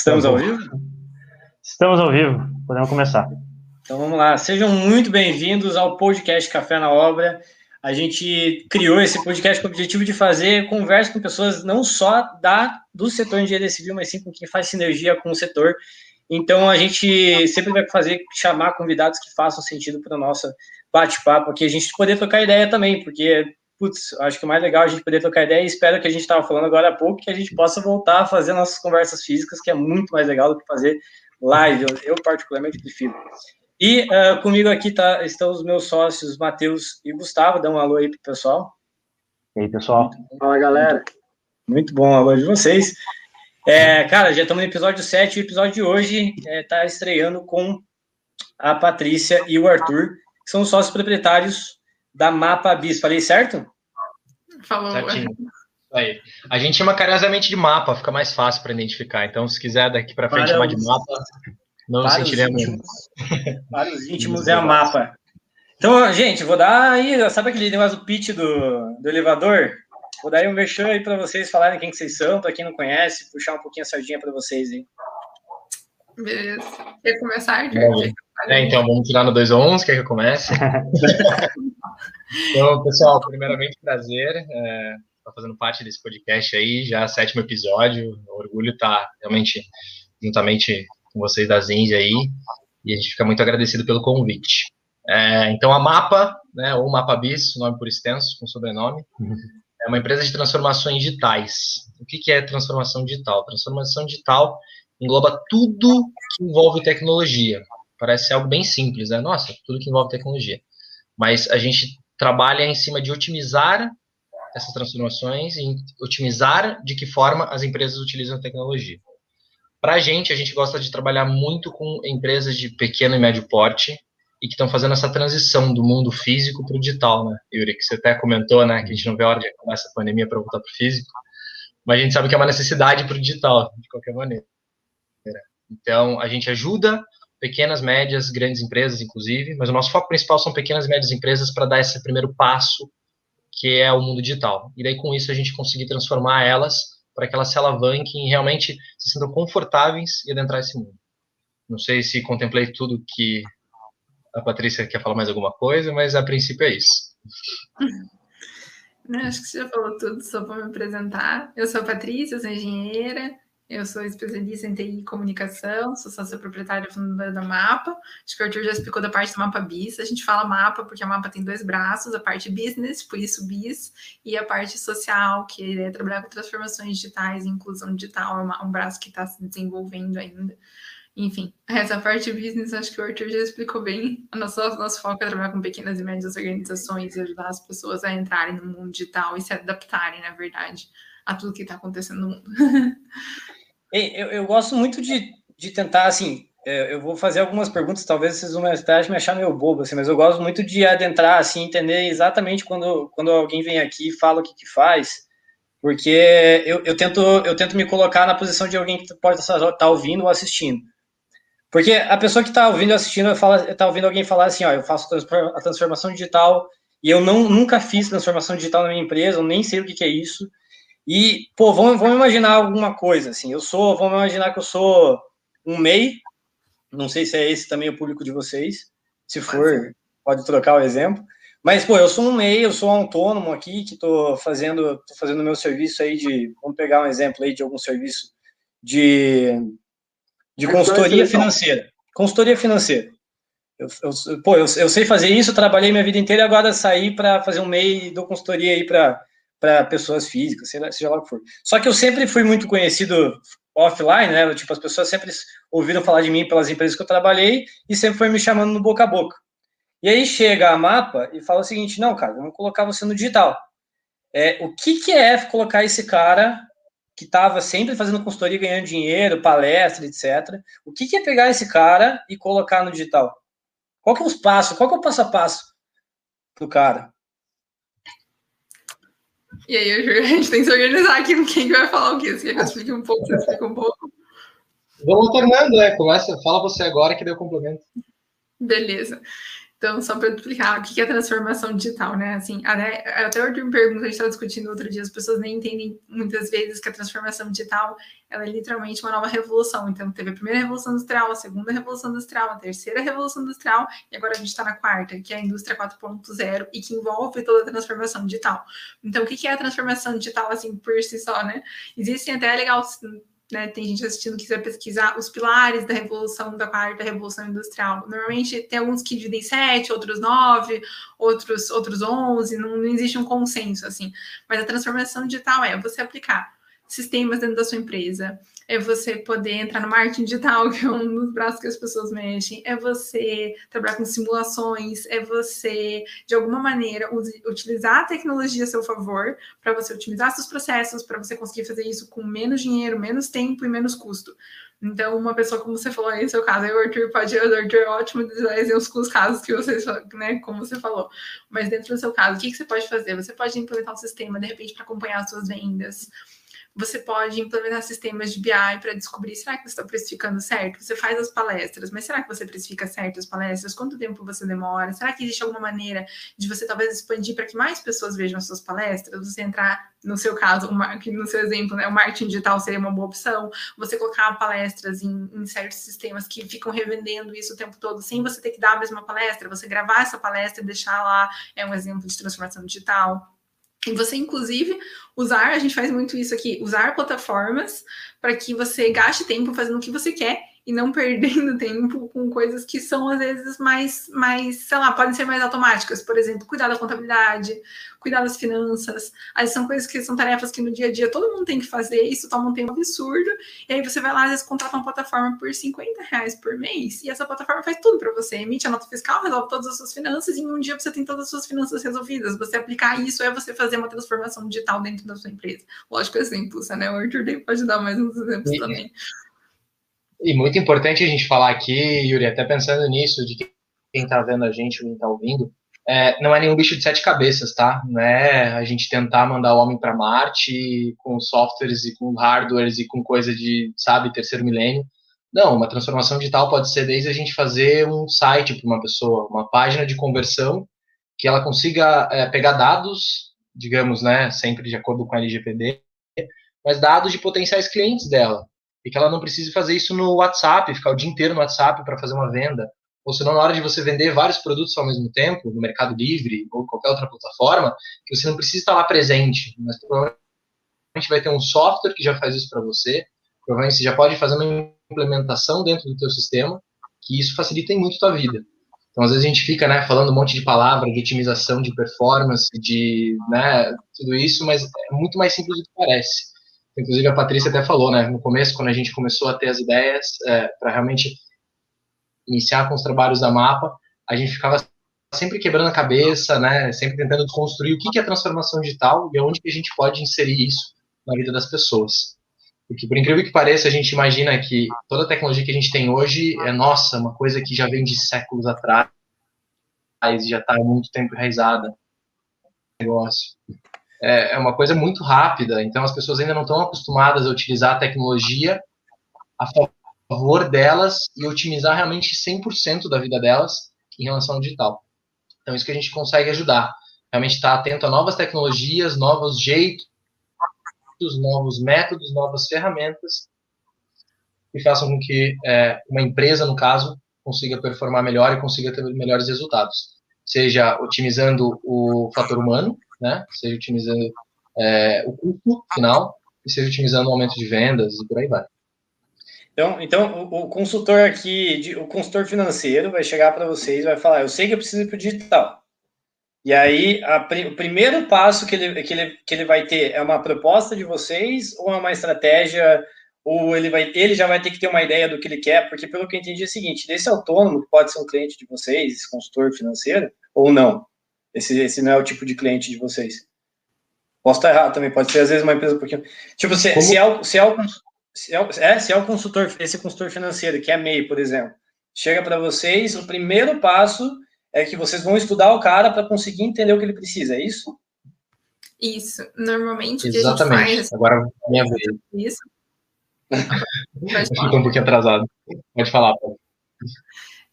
Estamos ao vivo? Estamos ao vivo, podemos começar. Então vamos lá, sejam muito bem-vindos ao podcast Café na Obra. A gente criou esse podcast com o objetivo de fazer conversa com pessoas não só da, do setor de engenharia civil, mas sim com quem faz sinergia com o setor. Então a gente sempre vai fazer chamar convidados que façam sentido para o nosso bate-papo aqui, a gente poder trocar ideia também, porque putz, acho que o mais legal é a gente poder trocar ideia e espero que a gente estava falando agora há pouco que a gente possa voltar a fazer nossas conversas físicas, que é muito mais legal do que fazer live. Eu, eu particularmente prefiro. E uh, comigo aqui tá, estão os meus sócios, Matheus e Gustavo. Dá um alô aí pro pessoal. E aí, pessoal. Fala, galera. Muito bom, alô de vocês. É, cara, já estamos no episódio 7. O episódio de hoje está é, estreando com a Patrícia e o Arthur, que são os sócios proprietários da Mapa Bis. Falei certo? Falou. Certinho. Aí. A gente chama carinhosamente de mapa, fica mais fácil para identificar. Então, se quiser daqui para frente chamar de mapa, não nos sentiremos. Íntimos. Para os íntimos é a mapa. Então, gente, vou dar aí, sabe aquele negócio do pitch do, do elevador? Vou dar aí um mexão aí para vocês falarem quem que vocês são, para quem não conhece, puxar um pouquinho a sardinha para vocês aí. Beleza. Quer começar, Arthur? É, então, vamos tirar no 2 ou 1, um, quer que eu comece? então, pessoal, primeiramente, prazer é, estar fazendo parte desse podcast aí, já sétimo episódio, o orgulho está realmente juntamente com vocês da Zinzi aí, e a gente fica muito agradecido pelo convite. É, então, a Mapa, né, ou Mapa Bis, nome por extenso, com sobrenome, uhum. é uma empresa de transformações digitais. O que, que é transformação digital? Transformação digital engloba tudo que envolve tecnologia. Parece algo bem simples, né? Nossa, tudo que envolve tecnologia. Mas a gente trabalha em cima de otimizar essas transformações e otimizar de que forma as empresas utilizam a tecnologia. Para a gente, a gente gosta de trabalhar muito com empresas de pequeno e médio porte e que estão fazendo essa transição do mundo físico para o digital, né, Yuri? Que você até comentou, né, que a gente não vê a hora de acabar essa pandemia para voltar para o físico, mas a gente sabe que é uma necessidade para o digital, de qualquer maneira. Então, a gente ajuda pequenas, médias, grandes empresas, inclusive, mas o nosso foco principal são pequenas e médias empresas para dar esse primeiro passo, que é o mundo digital. E daí, com isso, a gente conseguir transformar elas para que elas se alavanquem e realmente se sintam confortáveis e adentrar esse mundo. Não sei se contemplei tudo que a Patrícia quer falar mais alguma coisa, mas a princípio é isso. Não, acho que você já falou tudo, só para me apresentar. Eu sou a Patrícia, sou engenheira, eu sou especialista em TI e comunicação, sou sócia proprietária fundadora da Mapa. Acho que o Arthur já explicou da parte do Mapa Bis. A gente fala Mapa porque a Mapa tem dois braços, a parte business, por isso Bis, e a parte social, que é trabalhar com transformações digitais, inclusão digital, é um braço que está se desenvolvendo ainda. Enfim, essa parte business, acho que o Arthur já explicou bem. O nosso, nosso foco é trabalhar com pequenas e médias organizações e ajudar as pessoas a entrarem no mundo digital e se adaptarem, na verdade, a tudo que está acontecendo no mundo. Eu, eu gosto muito de, de tentar, assim, é, eu vou fazer algumas perguntas, talvez vocês vão me achar meio bobo, assim, mas eu gosto muito de adentrar, assim, entender exatamente quando, quando alguém vem aqui e fala o que, que faz, porque eu, eu, tento, eu tento me colocar na posição de alguém que pode estar tá ouvindo ou assistindo. Porque a pessoa que está ouvindo ou assistindo está ouvindo alguém falar assim, ó, eu faço a transformação digital e eu não, nunca fiz transformação digital na minha empresa, eu nem sei o que, que é isso, e, pô, vamos, vamos imaginar alguma coisa, assim, eu sou, vamos imaginar que eu sou um MEI, não sei se é esse também o público de vocês, se for, pode trocar o exemplo, mas, pô, eu sou um MEI, eu sou autônomo aqui, que tô fazendo, tô fazendo meu serviço aí de, vamos pegar um exemplo aí de algum serviço de, de consultoria financeira, consultoria financeira. Eu, eu, pô, eu, eu sei fazer isso, trabalhei minha vida inteira e agora saí para fazer um MEI e dou consultoria aí para para pessoas físicas, seja, lá o que for. Só que eu sempre fui muito conhecido offline, né? Tipo, as pessoas sempre ouviram falar de mim pelas empresas que eu trabalhei e sempre foi me chamando no boca a boca. E aí chega a mapa e fala o seguinte: não, cara, vamos colocar você no digital. É, o que, que é colocar esse cara que estava sempre fazendo consultoria, ganhando dinheiro, palestra, etc. O que, que é pegar esse cara e colocar no digital? Qual que é os passos? Qual que é o passo a passo do cara? E aí, a gente tem que se organizar aqui com quem vai falar o quê? Você quer que eu explique um pouco? Você explica um pouco? Vamos alternando, né? Começa, fala você agora que deu complemento. Beleza. Então, só para explicar o que é transformação digital, né? Assim, até, até eu me pergunta, a gente estava discutindo outro dia, as pessoas nem entendem muitas vezes que a transformação digital ela é literalmente uma nova revolução. Então, teve a primeira revolução industrial, a segunda revolução industrial, a terceira revolução industrial, e agora a gente está na quarta, que é a indústria 4.0, e que envolve toda a transformação digital. Então, o que é a transformação digital, assim, por si só, né? Existem até, é legal né, tem gente assistindo que quiser pesquisar os pilares da revolução, da quarta revolução industrial. Normalmente tem alguns que dividem sete, outros nove, outros, outros onze, não, não existe um consenso assim. Mas a transformação digital é você aplicar sistemas dentro da sua empresa, é você poder entrar no marketing digital, que é um dos braços que as pessoas mexem, é você trabalhar com simulações, é você, de alguma maneira, utilizar a tecnologia a seu favor para você otimizar seus processos, para você conseguir fazer isso com menos dinheiro, menos tempo e menos custo. Então, uma pessoa, como você falou aí, seu caso, aí o Arthur pode, o Arthur é ótimo de os casos que vocês, né, como você falou. Mas dentro do seu caso, o que, que você pode fazer? Você pode implementar um sistema, de repente, para acompanhar as suas vendas. Você pode implementar sistemas de BI para descobrir será que você está precificando certo? Você faz as palestras, mas será que você precifica certo as palestras? Quanto tempo você demora? Será que existe alguma maneira de você talvez expandir para que mais pessoas vejam as suas palestras? Você entrar, no seu caso, marketing, no seu exemplo, né, o marketing digital seria uma boa opção. Você colocar palestras em, em certos sistemas que ficam revendendo isso o tempo todo, sem você ter que dar a mesma palestra, você gravar essa palestra e deixar lá, é um exemplo de transformação digital. E você, inclusive, usar, a gente faz muito isso aqui, usar plataformas para que você gaste tempo fazendo o que você quer e não perdendo tempo com coisas que são às vezes mais, mais, sei lá, podem ser mais automáticas. Por exemplo, cuidar da contabilidade, cuidar das finanças. Aí são coisas que são tarefas que no dia a dia todo mundo tem que fazer, isso toma um tempo absurdo. E aí você vai lá, às vezes, contrata uma plataforma por 50 reais por mês, e essa plataforma faz tudo para você. Emite a nota fiscal, resolve todas as suas finanças, e em um dia você tem todas as suas finanças resolvidas. Você aplicar isso é você fazer uma transformação digital dentro da sua empresa. Lógico, exemplos, né? O Arthur pode dar mais uns exemplos também. E muito importante a gente falar aqui, Yuri, até pensando nisso, de quem está vendo a gente, quem está ouvindo, é, não é nenhum bicho de sete cabeças, tá? Não é a gente tentar mandar o homem para Marte com softwares e com hardwares e com coisa de, sabe, terceiro milênio. Não, uma transformação digital pode ser desde a gente fazer um site para uma pessoa, uma página de conversão que ela consiga é, pegar dados, digamos, né, sempre de acordo com a LGPD, mas dados de potenciais clientes dela e que ela não precise fazer isso no WhatsApp, ficar o dia inteiro no WhatsApp para fazer uma venda. Ou senão, na hora de você vender vários produtos ao mesmo tempo, no Mercado Livre ou qualquer outra plataforma, que você não precisa estar lá presente, mas provavelmente vai ter um software que já faz isso para você, provavelmente você já pode fazer uma implementação dentro do teu sistema, que isso facilita muito a tua vida. Então, às vezes a gente fica, né, falando um monte de palavra, de otimização, de performance, de, né, tudo isso, mas é muito mais simples do que parece. Inclusive a Patrícia até falou, né, no começo, quando a gente começou a ter as ideias é, para realmente iniciar com os trabalhos da Mapa, a gente ficava sempre quebrando a cabeça, né, sempre tentando construir o que é transformação digital e onde que a gente pode inserir isso na vida das pessoas. Porque, por incrível que pareça, a gente imagina que toda a tecnologia que a gente tem hoje é nossa, uma coisa que já vem de séculos atrás e já está há muito tempo enraizada. Negócio é, é uma coisa muito rápida, então as pessoas ainda não estão acostumadas a utilizar a tecnologia a favor delas e otimizar realmente 100% da vida delas em relação ao digital. Então, isso que a gente consegue ajudar. Realmente estar atento a novas tecnologias, novos jeitos, novos métodos, novas ferramentas que façam com que é, uma empresa, no caso, consiga performar melhor e consiga ter melhores resultados. Seja otimizando o fator humano, né? Seja otimizando é, o custo final e seja otimizando o aumento de vendas e por aí vai. Então, então o, o consultor aqui, de, o consultor financeiro vai chegar para vocês e vai falar, eu sei que eu preciso ir para o digital. E aí, a, o primeiro passo que ele, que, ele, que ele vai ter é uma proposta de vocês ou é uma estratégia, ou ele, vai, ele já vai ter que ter uma ideia do que ele quer, porque pelo que eu entendi é o seguinte, desse autônomo, que pode ser um cliente de vocês, esse consultor financeiro, ou não, esse, esse não é o tipo de cliente de vocês. Posso estar errado também, pode ser às vezes uma empresa um pouquinho. Tipo, se, se, é, o, se, é, o, se, é, é, se é o consultor, esse consultor financeiro, que é MEI, por exemplo, chega para vocês, o primeiro passo é que vocês vão estudar o cara para conseguir entender o que ele precisa, é isso? Isso. Normalmente Exatamente. que a gente faz. Agora minha vez. Isso. Fica um pouquinho atrasado. Pode falar, Paulo.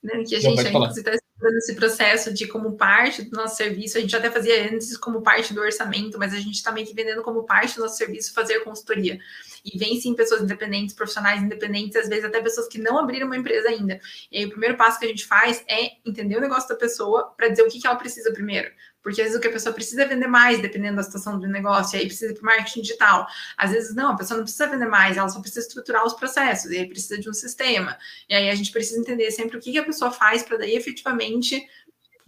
Né, que a gente, inclusive, nesse processo de como parte do nosso serviço, a gente até fazia antes como parte do orçamento, mas a gente está meio que vendendo como parte do nosso serviço fazer consultoria. E vem sim pessoas independentes, profissionais independentes, às vezes até pessoas que não abriram uma empresa ainda. E aí o primeiro passo que a gente faz é entender o negócio da pessoa para dizer o que, que ela precisa primeiro. Porque às vezes o que a pessoa precisa é vender mais, dependendo da situação do negócio, e aí precisa ir para marketing digital. Às vezes não, a pessoa não precisa vender mais, ela só precisa estruturar os processos, e aí precisa de um sistema. E aí a gente precisa entender sempre o que, que a pessoa faz para daí efetivamente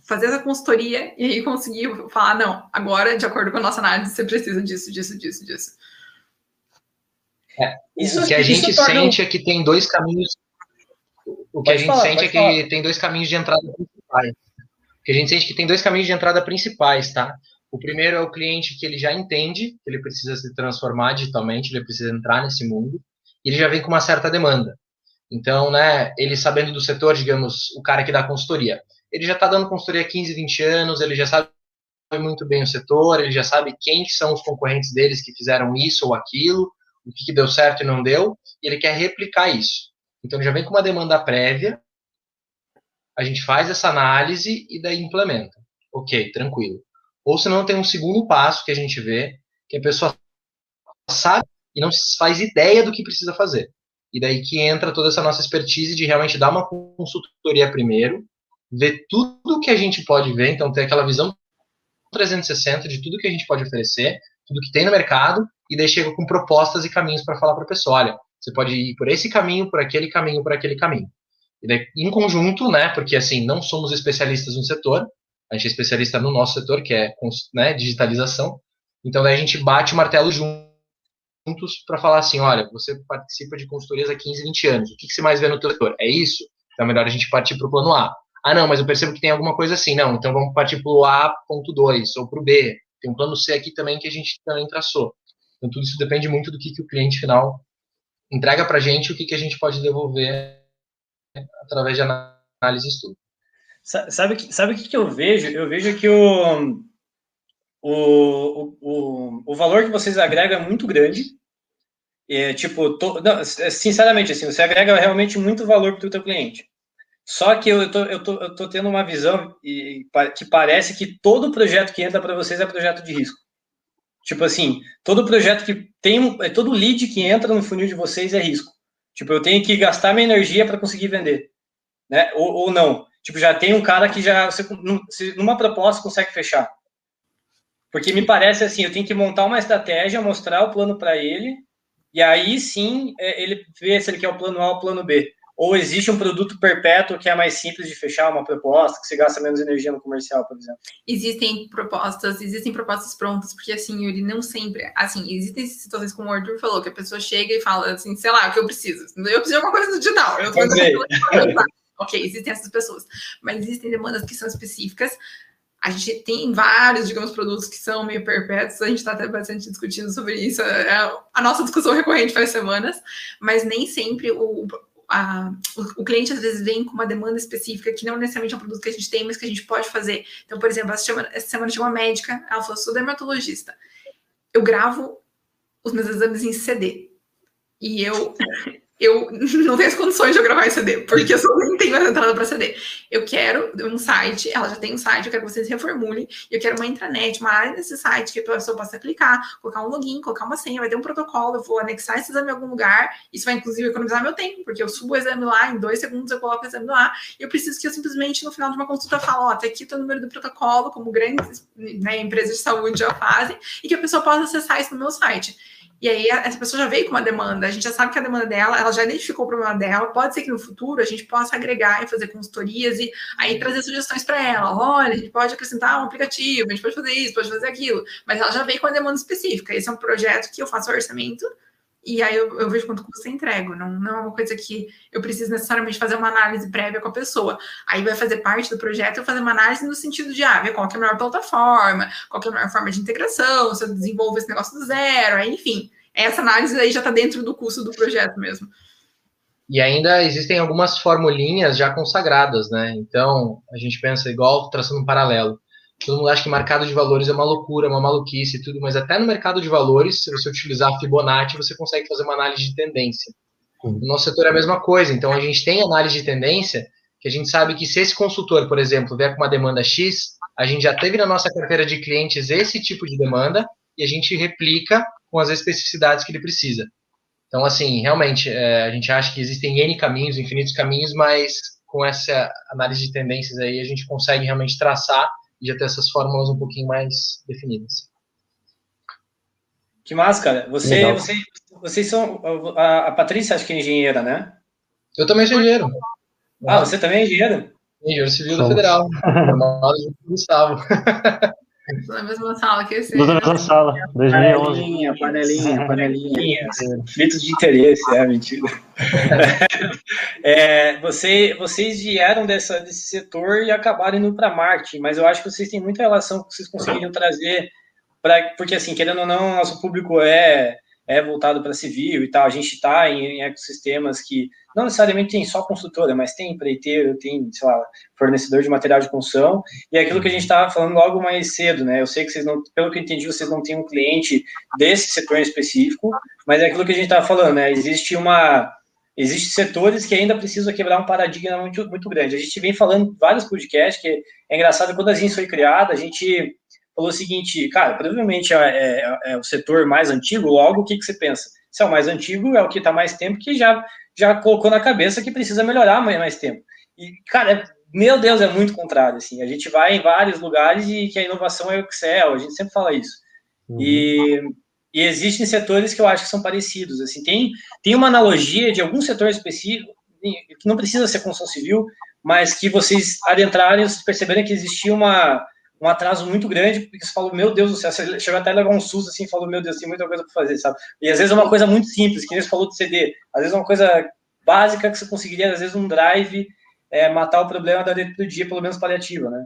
fazer essa consultoria e aí conseguir falar, não, agora, de acordo com a nossa análise, você precisa disso, disso, disso, disso. É, isso, o que a gente sente é que tem dois caminhos. O que pode a gente falar, sente é que falar. tem dois caminhos de entrada principais que a gente sente que tem dois caminhos de entrada principais, tá? O primeiro é o cliente que ele já entende que ele precisa se transformar digitalmente, ele precisa entrar nesse mundo, e ele já vem com uma certa demanda. Então, né, ele sabendo do setor, digamos, o cara que dá consultoria, ele já está dando consultoria há 15, 20 anos, ele já sabe muito bem o setor, ele já sabe quem são os concorrentes deles que fizeram isso ou aquilo, o que, que deu certo e não deu, e ele quer replicar isso. Então, ele já vem com uma demanda prévia, a gente faz essa análise e daí implementa. Ok, tranquilo. Ou se não, tem um segundo passo que a gente vê, que a pessoa sabe e não faz ideia do que precisa fazer. E daí que entra toda essa nossa expertise de realmente dar uma consultoria primeiro, ver tudo que a gente pode ver, então ter aquela visão 360 de tudo que a gente pode oferecer, tudo que tem no mercado, e daí chega com propostas e caminhos para falar para a pessoa, olha, você pode ir por esse caminho, por aquele caminho, por aquele caminho. Daí, em conjunto, né, porque assim, não somos especialistas no setor, a gente é especialista no nosso setor, que é né, digitalização. Então, daí a gente bate o martelo juntos para falar assim, olha, você participa de consultorias há 15, 20 anos, o que, que você mais vê no teu setor? É isso? Então, é melhor a gente partir para o plano A. Ah, não, mas eu percebo que tem alguma coisa assim. Não, então vamos partir para o A.2 ou para o B. Tem um plano C aqui também que a gente também traçou. Então, tudo isso depende muito do que, que o cliente final entrega para a gente, o que, que a gente pode devolver através de análise e estudo. Sabe, sabe o que, que eu vejo? Eu vejo que o, o, o, o valor que vocês agregam é muito grande. É, tipo, tô, não, sinceramente, assim, você agrega realmente muito valor para o teu cliente. Só que eu tô, eu, tô, eu tô tendo uma visão e, que parece que todo projeto que entra para vocês é projeto de risco. Tipo assim, todo projeto que tem, é todo lead que entra no funil de vocês é risco. Tipo, eu tenho que gastar minha energia para conseguir vender, né? Ou, ou, não. Tipo, já tem um cara que já você, numa proposta consegue fechar. Porque me parece assim, eu tenho que montar uma estratégia, mostrar o plano para ele, e aí sim é, ele vê se ele quer o plano A ou o plano B. Ou existe um produto perpétuo que é mais simples de fechar uma proposta, que você gasta menos energia no comercial, por exemplo? Existem propostas, existem propostas prontas, porque assim, ele não sempre. Assim, existem situações como o Arthur falou, que a pessoa chega e fala assim, sei lá, o que eu preciso. Eu preciso de uma coisa digital. Eu tô ok, existem essas pessoas. Mas existem demandas que são específicas. A gente tem vários, digamos, produtos que são meio perpétuos, a gente está até bastante discutindo sobre isso, é a nossa discussão recorrente faz semanas, mas nem sempre o, a, o, o, cliente às vezes vem com uma demanda específica que não necessariamente é um produto que a gente tem, mas que a gente pode fazer. Então, por exemplo, essa semana, essa semana tinha uma médica, ela falou: sou dermatologista. Eu gravo os meus exames em CD. E eu eu não tenho as condições de eu gravar em CD, porque eu só nem tenho a entrada para CD. Eu quero um site, ela já tem um site, eu quero que vocês reformulem, eu quero uma intranet, uma área nesse site que a pessoa possa clicar, colocar um login, colocar uma senha, vai ter um protocolo, eu vou anexar esse exame em algum lugar, isso vai inclusive economizar meu tempo, porque eu subo o exame lá, em dois segundos eu coloco o exame lá, e eu preciso que eu simplesmente no final de uma consulta fale, ó, tá aqui o número do protocolo, como grandes né, empresas de saúde já fazem, e que a pessoa possa acessar isso no meu site. E aí essa pessoa já veio com uma demanda, a gente já sabe que a demanda dela, ela já identificou o problema dela, pode ser que no futuro a gente possa agregar e fazer consultorias e aí trazer sugestões para ela. Olha, a gente pode acrescentar um aplicativo, a gente pode fazer isso, pode fazer aquilo, mas ela já veio com uma demanda específica. Esse é um projeto que eu faço orçamento e aí eu, eu vejo quanto custa entrego. Não, não é uma coisa que eu preciso necessariamente fazer uma análise prévia com a pessoa. Aí vai fazer parte do projeto eu fazer uma análise no sentido de ah, ver qual é a melhor plataforma, qual é a melhor forma de integração, se eu desenvolvo esse negócio do zero, aí, enfim. Essa análise aí já está dentro do custo do projeto mesmo. E ainda existem algumas formulinhas já consagradas, né? Então, a gente pensa igual traçando um paralelo todo mundo acha que mercado de valores é uma loucura, uma maluquice e tudo, mas até no mercado de valores, se você utilizar Fibonacci, você consegue fazer uma análise de tendência. No nosso setor é a mesma coisa, então a gente tem análise de tendência que a gente sabe que se esse consultor, por exemplo, vier com uma demanda X, a gente já teve na nossa carteira de clientes esse tipo de demanda e a gente replica com as especificidades que ele precisa. Então, assim, realmente, é, a gente acha que existem N caminhos, infinitos caminhos, mas com essa análise de tendências aí, a gente consegue realmente traçar já ter essas fórmulas um pouquinho mais definidas. Que massa, cara. Você, você, vocês são. A, a Patrícia, acho que é engenheira, né? Eu também sou engenheiro. Ah, você também é engenheiro? Engenheiro civil da Federal. Gustavo. Na mesma sala que esse. Na mesma sala, 2011. Panelinha, panelinha, panelinha. Conflitos de interesse, é mentira. é, você, vocês vieram dessa, desse setor e acabaram indo para marketing, mas eu acho que vocês têm muita relação que vocês conseguiriam trazer, pra, porque assim, querendo ou não, nosso público é é voltado para civil e tal. A gente está em, em, ecossistemas que não necessariamente tem só construtora, mas tem empreiteiro, tem, sei lá, fornecedor de material de construção. E é aquilo que a gente estava falando logo mais cedo, né? Eu sei que vocês não, pelo que eu entendi, vocês não têm um cliente desse setor em específico, mas é aquilo que a gente estava falando, né? Existe uma. Existem setores que ainda precisam quebrar um paradigma muito, muito grande. A gente vem falando vários podcasts, que é engraçado, quando a gente foi criada, a gente falou o seguinte, cara, provavelmente é, é, é, o setor mais antigo, logo o que, que você pensa? Se é o mais antigo, é o que está mais tempo, que já, já colocou na cabeça que precisa melhorar mais, mais tempo. E, cara, é, meu Deus, é muito contrário, assim, a gente vai em vários lugares e que a inovação é o Excel, a gente sempre fala isso. Uhum. E, e existem setores que eu acho que são parecidos, assim, tem, tem uma analogia de algum setor específico, que não precisa ser construção civil, mas que vocês adentrarem, vocês perceberem que existia uma um atraso muito grande, porque você falou, meu Deus do céu, você chegou até a levar um susto assim, falou, meu Deus, tem muita coisa para fazer, sabe? E às vezes é uma coisa muito simples, que nem você falou de CD, às vezes é uma coisa básica que você conseguiria, às vezes, um drive, é, matar o problema da dentro do dia, pelo menos paliativa, né?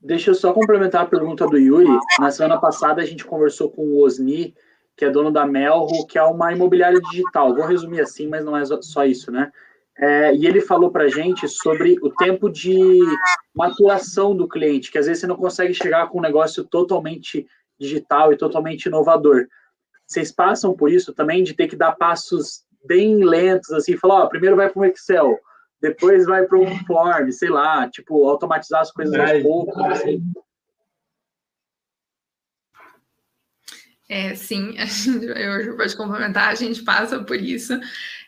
Deixa eu só complementar a pergunta do Yuri. Na semana passada a gente conversou com o Osni, que é dono da Melro, que é uma imobiliária digital. Vou resumir assim, mas não é só isso, né? É, e ele falou para a gente sobre o tempo de maturação do cliente, que às vezes você não consegue chegar com um negócio totalmente digital e totalmente inovador. Vocês passam por isso também de ter que dar passos bem lentos, assim, falar, ó, primeiro vai para o Excel, depois vai para um form, sei lá, tipo, automatizar as coisas aos poucos, assim. É, sim, a gente, eu pode complementar, a gente passa por isso.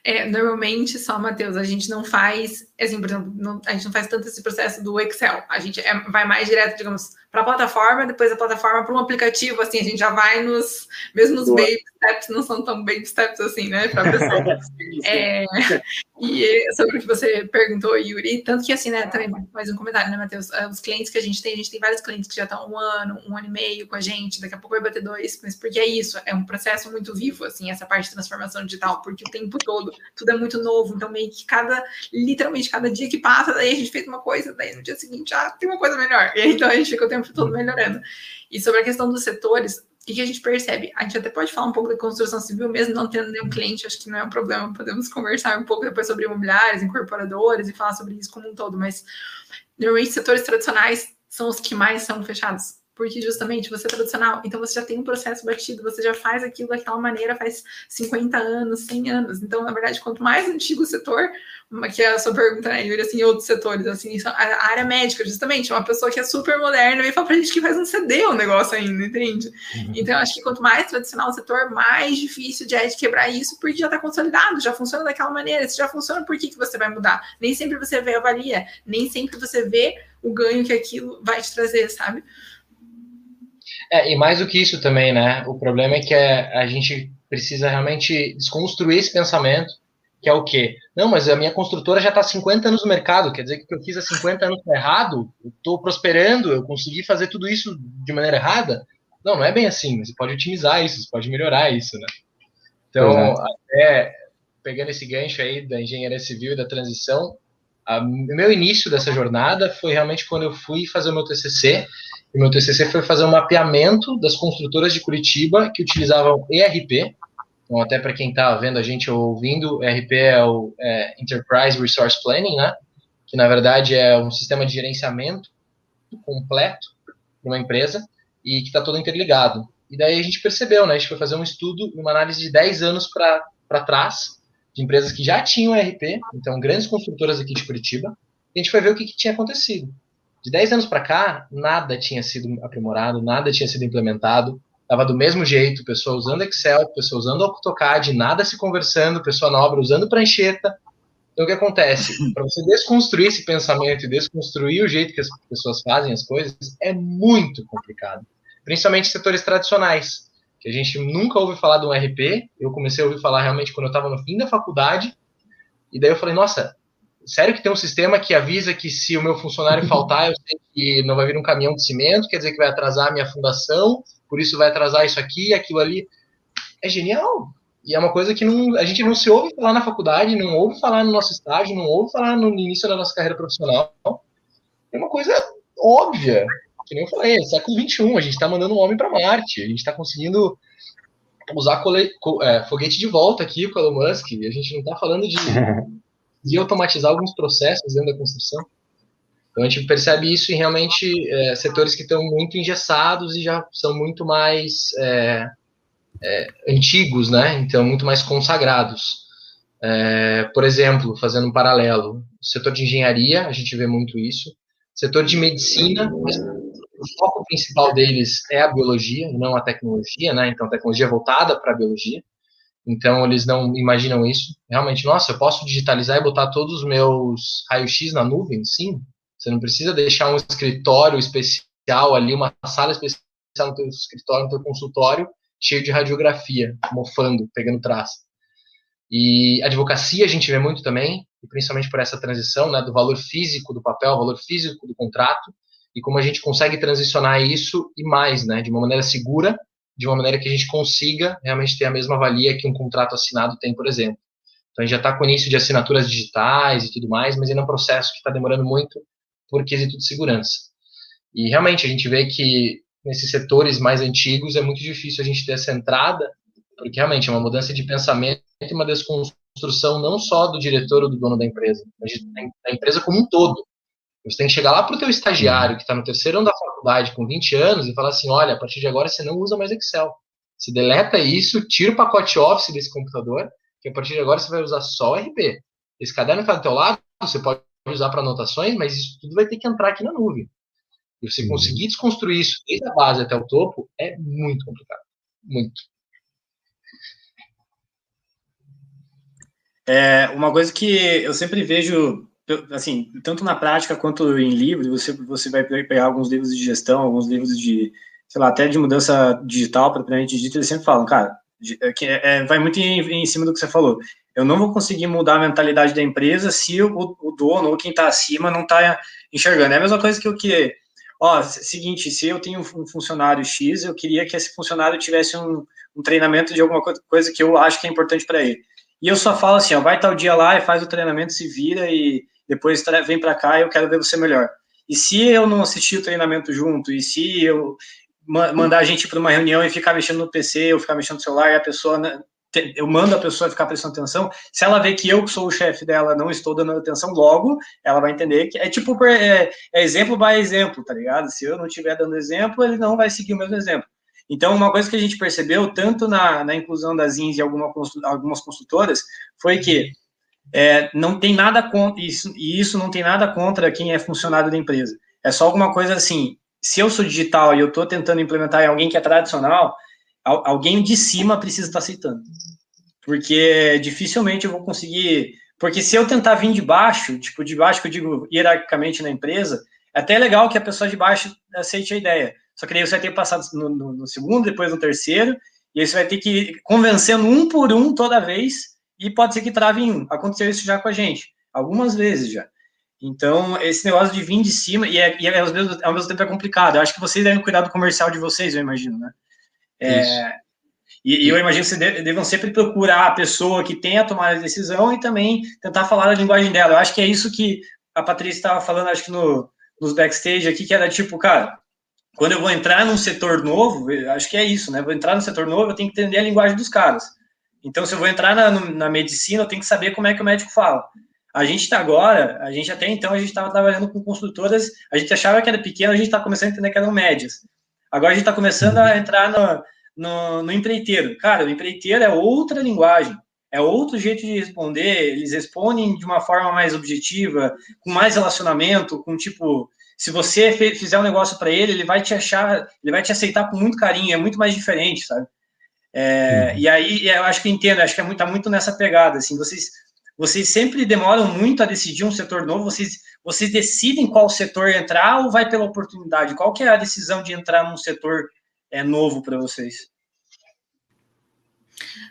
É, normalmente, só, Matheus, a gente não faz, assim, por exemplo, não, a gente não faz tanto esse processo do Excel. A gente é, vai mais direto, digamos, para a plataforma, depois a plataforma para um aplicativo, assim, a gente já vai nos, mesmo os Boa. baby steps não são tão baby steps assim, né, para a pessoa. é, e sobre o que você perguntou, Yuri, tanto que assim, né, também mais um comentário, né, Matheus, é, os clientes que a gente tem, a gente tem vários clientes que já estão um ano, um ano e meio com a gente, daqui a pouco vai bater dois, mas porque é isso, é um processo muito vivo, assim, essa parte de transformação digital, porque o tempo todo, tudo é muito novo, então meio que cada, literalmente, cada dia que passa, daí a gente fez uma coisa, daí no dia seguinte, ah, tem uma coisa melhor, e aí, então a gente fica o tempo todo melhorando. E sobre a questão dos setores, o que a gente percebe? A gente até pode falar um pouco da construção civil, mesmo não tendo nenhum cliente, acho que não é um problema. Podemos conversar um pouco depois sobre imobiliários, incorporadores e falar sobre isso como um todo, mas normalmente setores tradicionais são os que mais são fechados porque justamente você é tradicional, então você já tem um processo batido, você já faz aquilo daquela maneira faz 50 anos, 100 anos. Então, na verdade, quanto mais antigo o setor, que é a sua pergunta, né, Yuri, assim, outros setores, assim, a área médica, justamente, uma pessoa que é super moderna e fala pra gente que faz um CD o negócio ainda, entende? Uhum. Então, acho que quanto mais tradicional o setor, mais difícil de, é de quebrar isso, porque já está consolidado, já funciona daquela maneira. Se já funciona, por que, que você vai mudar? Nem sempre você vê a valia, nem sempre você vê o ganho que aquilo vai te trazer, sabe? É, e mais do que isso também, né? O problema é que a, a gente precisa realmente desconstruir esse pensamento, que é o quê? Não, mas a minha construtora já está há 50 anos no mercado, quer dizer que o que eu fiz há 50 anos está errado? Eu estou prosperando, eu consegui fazer tudo isso de maneira errada? Não, não é bem assim, você pode otimizar isso, você pode melhorar isso, né? Então, até pegando esse gancho aí da engenharia civil e da transição, o meu início dessa jornada foi realmente quando eu fui fazer o meu TCC o meu TCC foi fazer um mapeamento das construtoras de Curitiba que utilizavam ERP. Então, até para quem está vendo a gente ou ouvindo, ERP é o é, Enterprise Resource Planning, né? Que na verdade é um sistema de gerenciamento completo de uma empresa e que está todo interligado. E daí a gente percebeu, né? A gente foi fazer um estudo, uma análise de 10 anos para trás, de empresas que já tinham ERP, então grandes construtoras aqui de Curitiba, a gente foi ver o que, que tinha acontecido. De 10 anos para cá, nada tinha sido aprimorado, nada tinha sido implementado, estava do mesmo jeito, pessoa usando Excel, pessoa usando AutoCAD, nada se conversando, pessoa nova usando prancheta. Então, o que acontece? Para você desconstruir esse pensamento e desconstruir o jeito que as pessoas fazem as coisas, é muito complicado. Principalmente setores tradicionais, que a gente nunca ouve falar de um RP. Eu comecei a ouvir falar realmente quando eu estava no fim da faculdade. E daí eu falei, nossa, sério que tem um sistema que avisa que se o meu funcionário faltar, eu sei que não vai vir um caminhão de cimento, quer dizer que vai atrasar a minha fundação, por isso vai atrasar isso aqui, aquilo ali. É genial. E é uma coisa que não, a gente não se ouve falar na faculdade, não ouve falar no nosso estágio, não ouve falar no início da nossa carreira profissional. É uma coisa óbvia. Que nem eu falei, é século XXI, a gente está mandando um homem para Marte, a gente está conseguindo usar cole, é, foguete de volta aqui com o Elon Musk, a gente não está falando de, de automatizar alguns processos dentro da construção. Então a gente percebe isso em realmente é, setores que estão muito engessados e já são muito mais é, é, antigos, né? Então, muito mais consagrados. É, por exemplo, fazendo um paralelo, setor de engenharia, a gente vê muito isso. Setor de medicina, o foco principal deles é a biologia, não a tecnologia, né? Então, tecnologia voltada para a biologia. Então, eles não imaginam isso. Realmente, nossa, eu posso digitalizar e botar todos os meus raios-x na nuvem? Sim. Você não precisa deixar um escritório especial ali, uma sala especial no teu escritório, no teu consultório, cheio de radiografia, mofando, pegando traço. E advocacia a gente vê muito também, principalmente por essa transição né, do valor físico do papel, valor físico do contrato, e como a gente consegue transicionar isso e mais, né, de uma maneira segura, de uma maneira que a gente consiga realmente ter a mesma valia que um contrato assinado tem, por exemplo. Então a gente já está com início de assinaturas digitais e tudo mais, mas ainda é um processo que está demorando muito por quesito de segurança. E realmente a gente vê que nesses setores mais antigos é muito difícil a gente ter essa entrada, porque realmente é uma mudança de pensamento e uma desconstrução não só do diretor ou do dono da empresa, mas da empresa como um todo. Você tem que chegar lá para o teu estagiário que está no terceiro ano da faculdade com 20 anos e falar assim, olha, a partir de agora você não usa mais Excel. Você deleta isso, tira o pacote Office desse computador, que a partir de agora você vai usar só RP. Esse caderno está do teu lado, você pode usar para anotações, mas isso tudo vai ter que entrar aqui na nuvem. E você uhum. conseguir desconstruir isso desde a base até o topo é muito complicado. Muito. É, uma coisa que eu sempre vejo, assim, tanto na prática quanto em livro, você, você vai pegar alguns livros de gestão, alguns livros de, sei lá, até de mudança digital, propriamente dito, eles sempre falam, cara, é que é, vai muito em, em, cima do que você falou. Eu não vou conseguir mudar a mentalidade da empresa se o, o dono ou quem está acima não está enxergando. É a mesma coisa que o que ó, seguinte, se eu tenho um funcionário X, eu queria que esse funcionário tivesse um, um treinamento de alguma coisa que eu acho que é importante para ele. E eu só falo assim, ó, vai tal dia lá e faz o treinamento, se vira e depois vem para cá e eu quero ver você melhor. E se eu não assistir o treinamento junto, e se eu mandar a gente para uma reunião e ficar mexendo no PC ou ficar mexendo no celular e a pessoa né, eu mando a pessoa ficar prestando atenção, se ela vê que eu, que sou o chefe dela, não estou dando atenção logo, ela vai entender que é tipo, é, é exemplo by exemplo, tá ligado? Se eu não estiver dando exemplo, ele não vai seguir o mesmo exemplo. Então, uma coisa que a gente percebeu, tanto na, na inclusão das INS e alguma, algumas consultoras, foi que é, não tem nada contra isso, e isso não tem nada contra quem é funcionário da empresa. É só alguma coisa assim, se eu sou digital e eu estou tentando implementar em alguém que é tradicional, alguém de cima precisa estar aceitando. Porque dificilmente eu vou conseguir. Porque se eu tentar vir de baixo, tipo, de baixo que eu digo hierarquicamente na empresa, é até legal que a pessoa de baixo aceite a ideia. Só que daí você vai ter que passar no, no, no segundo, depois no terceiro, e aí você vai ter que ir convencendo um por um toda vez, e pode ser que trave em um. Aconteceu isso já com a gente, algumas vezes já. Então, esse negócio de vir de cima, e, é, e é, ao, mesmo, ao mesmo tempo é complicado. Eu acho que vocês devem cuidar do comercial de vocês, eu imagino, né? É, e, e, eu imagino que vocês devam sempre procurar a pessoa que tenha tomado a decisão e também tentar falar a linguagem dela. Eu acho que é isso que a Patrícia estava falando, acho que no, nos backstage aqui, que era tipo, cara, quando eu vou entrar num setor novo, acho que é isso, né? Vou entrar num setor novo, eu tenho que entender a linguagem dos caras. Então, se eu vou entrar na, na medicina, eu tenho que saber como é que o médico fala. A gente está agora, a gente até então, a gente estava trabalhando com construtoras, a gente achava que era pequeno, a gente está começando a entender que eram médias. Agora a gente está começando a entrar no, no, no empreiteiro. Cara, o empreiteiro é outra linguagem. é outro jeito de responder, eles respondem de uma forma mais objetiva, com mais relacionamento, com tipo, se você fizer um negócio para ele, ele vai te achar, ele vai te aceitar com muito carinho, é muito mais diferente, sabe? É, uhum. E aí, eu acho que entendo, acho que é muito, tá muito nessa pegada, assim, vocês, vocês sempre demoram muito a decidir um setor novo, vocês, vocês decidem qual setor entrar ou vai pela oportunidade? Qual que é a decisão de entrar num setor é, novo para vocês?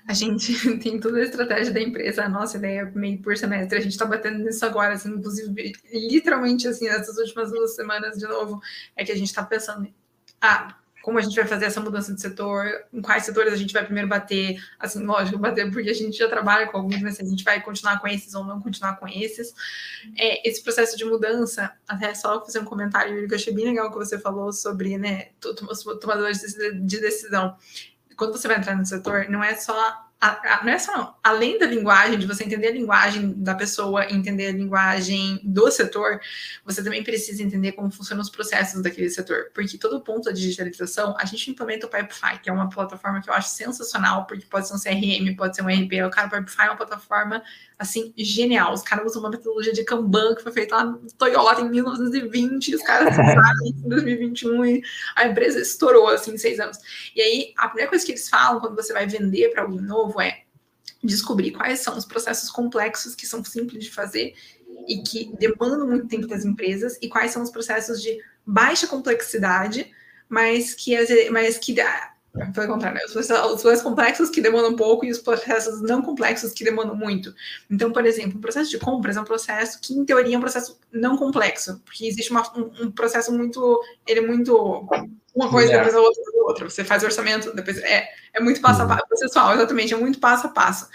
A gente tem toda a estratégia da empresa, a nossa ideia meio por semestre. A gente está batendo nisso agora, assim, inclusive, literalmente, assim, nessas últimas duas semanas, de novo, é que a gente está pensando, ah, como a gente vai fazer essa mudança de setor, em quais setores a gente vai primeiro bater, assim, lógico, bater porque a gente já trabalha com alguns, mas a gente vai continuar com esses ou não continuar com esses. É, esse processo de mudança, até só fazer um comentário, que eu achei bem legal que você falou sobre, né, tomadores de decisão. Quando você vai entrar no setor, não é só a, a, não é só além da linguagem, de você entender a linguagem da pessoa, entender a linguagem do setor, você também precisa entender como funcionam os processos daquele setor. Porque todo ponto da digitalização, a gente implementa o Pipefy, que é uma plataforma que eu acho sensacional, porque pode ser um CRM, pode ser um RP. O cara, o Pipefy é uma plataforma assim, genial. Os caras usam uma metodologia de Kanban que foi feita lá no Toyota em 1920, e os caras usaram em 2021 e a empresa estourou assim em seis anos. E aí, a primeira coisa que eles falam quando você vai vender para alguém novo é descobrir quais são os processos complexos que são simples de fazer e que demandam muito tempo das empresas e quais são os processos de baixa complexidade, mas que, mas que pelo contrário, né? os processos complexos que demandam pouco e os processos não complexos que demandam muito. Então, por exemplo, o processo de compras é um processo que, em teoria, é um processo não complexo, porque existe uma, um, um, processo muito. Ele é muito. Uma coisa, depois a outra, outra. Você faz o orçamento, depois. É, é muito passo a passo. Processual, exatamente, é muito passo a passo.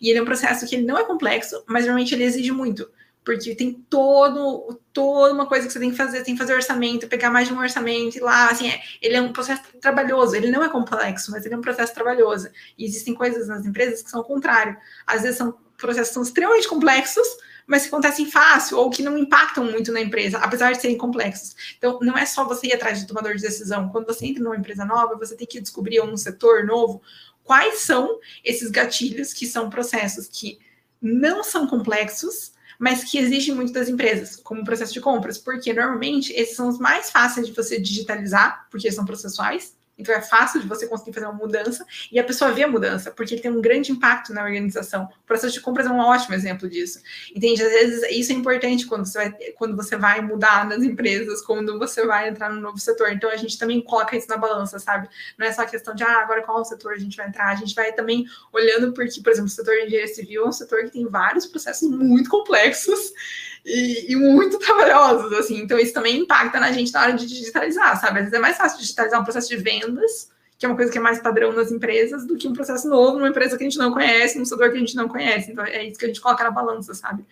E ele é um processo que ele não é complexo, mas normalmente ele exige muito porque tem todo, toda uma coisa que você tem que fazer, tem que fazer orçamento, pegar mais de um orçamento, e lá, assim, é, ele é um processo trabalhoso, ele não é complexo, mas ele é um processo trabalhoso. E existem coisas nas empresas que são o contrário. Às vezes são processos são extremamente complexos, mas que acontecem fácil ou que não impactam muito na empresa, apesar de serem complexos. Então, não é só você ir atrás de tomador de decisão. Quando você entra numa empresa nova, você tem que descobrir um setor novo quais são esses gatilhos que são processos que não são complexos, mas que exige muito das empresas, como o processo de compras, porque normalmente esses são os mais fáceis de você digitalizar, porque são processuais, então é fácil de você conseguir fazer uma mudança e a pessoa vê a mudança, porque ele tem um grande impacto na organização. O processo de compras é um ótimo exemplo disso. Entende? Às vezes isso é importante quando você vai, quando você vai mudar nas empresas, quando você vai entrar no novo setor. Então a gente também coloca isso na balança, sabe? Não é só questão de ah, agora qual setor a gente vai entrar. A gente vai também olhando porque, por exemplo, o setor de engenharia civil é um setor que tem vários processos muito complexos e, e, muito trabalhosos, assim. Então, isso também impacta na gente na hora de digitalizar, sabe? Às vezes é mais fácil digitalizar um processo de vendas, que é uma coisa que é mais padrão nas empresas, do que um processo novo numa empresa que a gente não conhece, num setor que a gente não conhece. Então, é isso que a gente coloca na balança, sabe?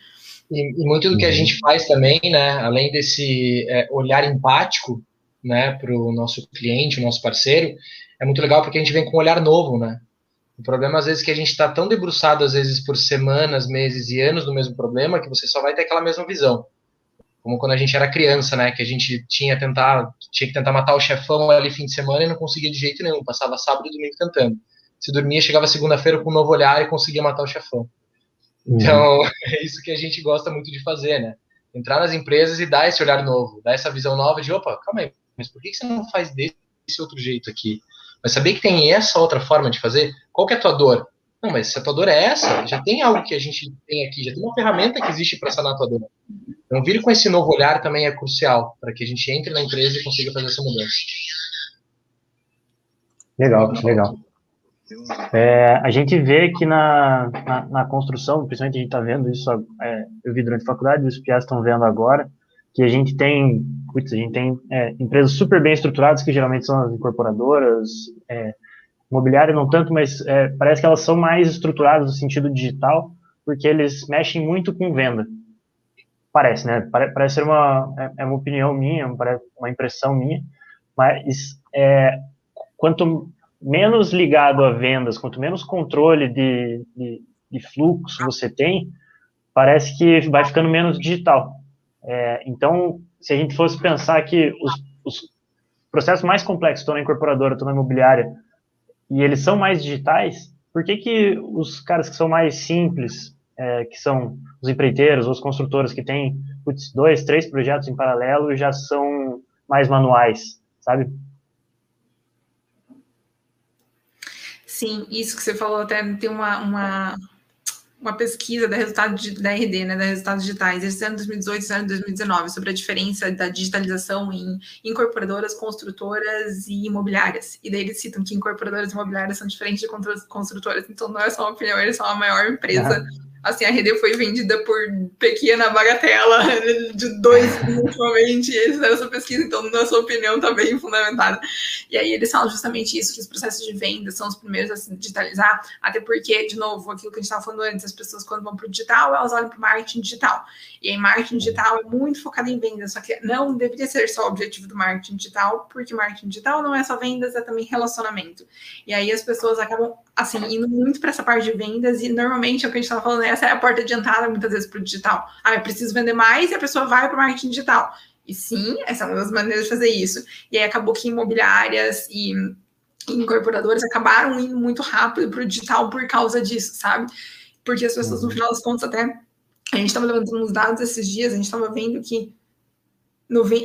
E, e muito do que a gente faz também, né, além desse é, olhar empático, né, para o nosso cliente, o nosso parceiro, é muito legal porque a gente vem com um olhar novo, né? O problema, às vezes, é que a gente está tão debruçado, às vezes, por semanas, meses e anos no mesmo problema, que você só vai ter aquela mesma visão. Como quando a gente era criança, né? Que a gente tinha, tentar, tinha que tentar matar o chefão ali fim de semana e não conseguia de jeito nenhum. Passava sábado e domingo tentando. Se dormia, chegava segunda-feira com um novo olhar e conseguia matar o chefão. Uhum. Então, uhum. é isso que a gente gosta muito de fazer, né? Entrar nas empresas e dar esse olhar novo, dar essa visão nova de, opa, calma aí, mas por que você não faz desse outro jeito aqui? Mas saber que tem essa outra forma de fazer, qual que é a tua dor? Não, mas se a tua dor é essa, já tem algo que a gente tem aqui, já tem uma ferramenta que existe para sanar a tua dor. Então, vir com esse novo olhar também é crucial para que a gente entre na empresa e consiga fazer essa mudança. Legal, legal. É, a gente vê que na, na, na, construção, principalmente a gente está vendo isso, é, eu vi durante a faculdade, os piás estão vendo agora, que a gente tem, putz, a gente tem é, empresas super bem estruturadas, que geralmente são as incorporadoras, é, não tanto, mas é, parece que elas são mais estruturadas no sentido digital, porque eles mexem muito com venda. Parece, né? Parece ser uma, é, é uma opinião minha, uma impressão minha, mas é, quanto menos ligado a vendas, quanto menos controle de, de, de fluxo você tem, parece que vai ficando menos digital. É, então, se a gente fosse pensar que os, os processos mais complexos estão na incorporadora, estão na imobiliária, e eles são mais digitais, por que, que os caras que são mais simples, é, que são os empreiteiros, os construtores que têm putz, dois, três projetos em paralelo, já são mais manuais, sabe? Sim, isso que você falou até tem uma, uma, uma pesquisa da resultado de, da RD, né, da resultados digitais, esse ano 2018 e ano 2019, sobre a diferença da digitalização em incorporadoras, construtoras e imobiliárias. E daí eles citam que incorporadoras e imobiliárias são diferentes de construtoras, então não é só uma opinião, eles são a maior empresa Assim, a RD foi vendida por pequena bagatela de dois ultimamente, eles fizeram essa pesquisa, então, na sua opinião, está bem fundamentada. E aí eles falam justamente isso, que os processos de venda são os primeiros a se digitalizar, até porque, de novo, aquilo que a gente estava falando antes, as pessoas quando vão para o digital, elas olham para o marketing digital. E aí, marketing digital é muito focado em vendas, só que não deveria ser só o objetivo do marketing digital, porque marketing digital não é só vendas, é também relacionamento. E aí as pessoas acabam, assim, indo muito para essa parte de vendas, e normalmente é o que a gente estava falando, essa é a porta de entrada muitas vezes para o digital. Ah, eu preciso vender mais e a pessoa vai para o marketing digital. E sim, essa é uma das maneiras de fazer isso. E aí acabou que imobiliárias e incorporadoras acabaram indo muito rápido para o digital por causa disso, sabe? Porque as pessoas, no uhum. final das contas, até a gente estava levantando uns dados esses dias, a gente estava vendo que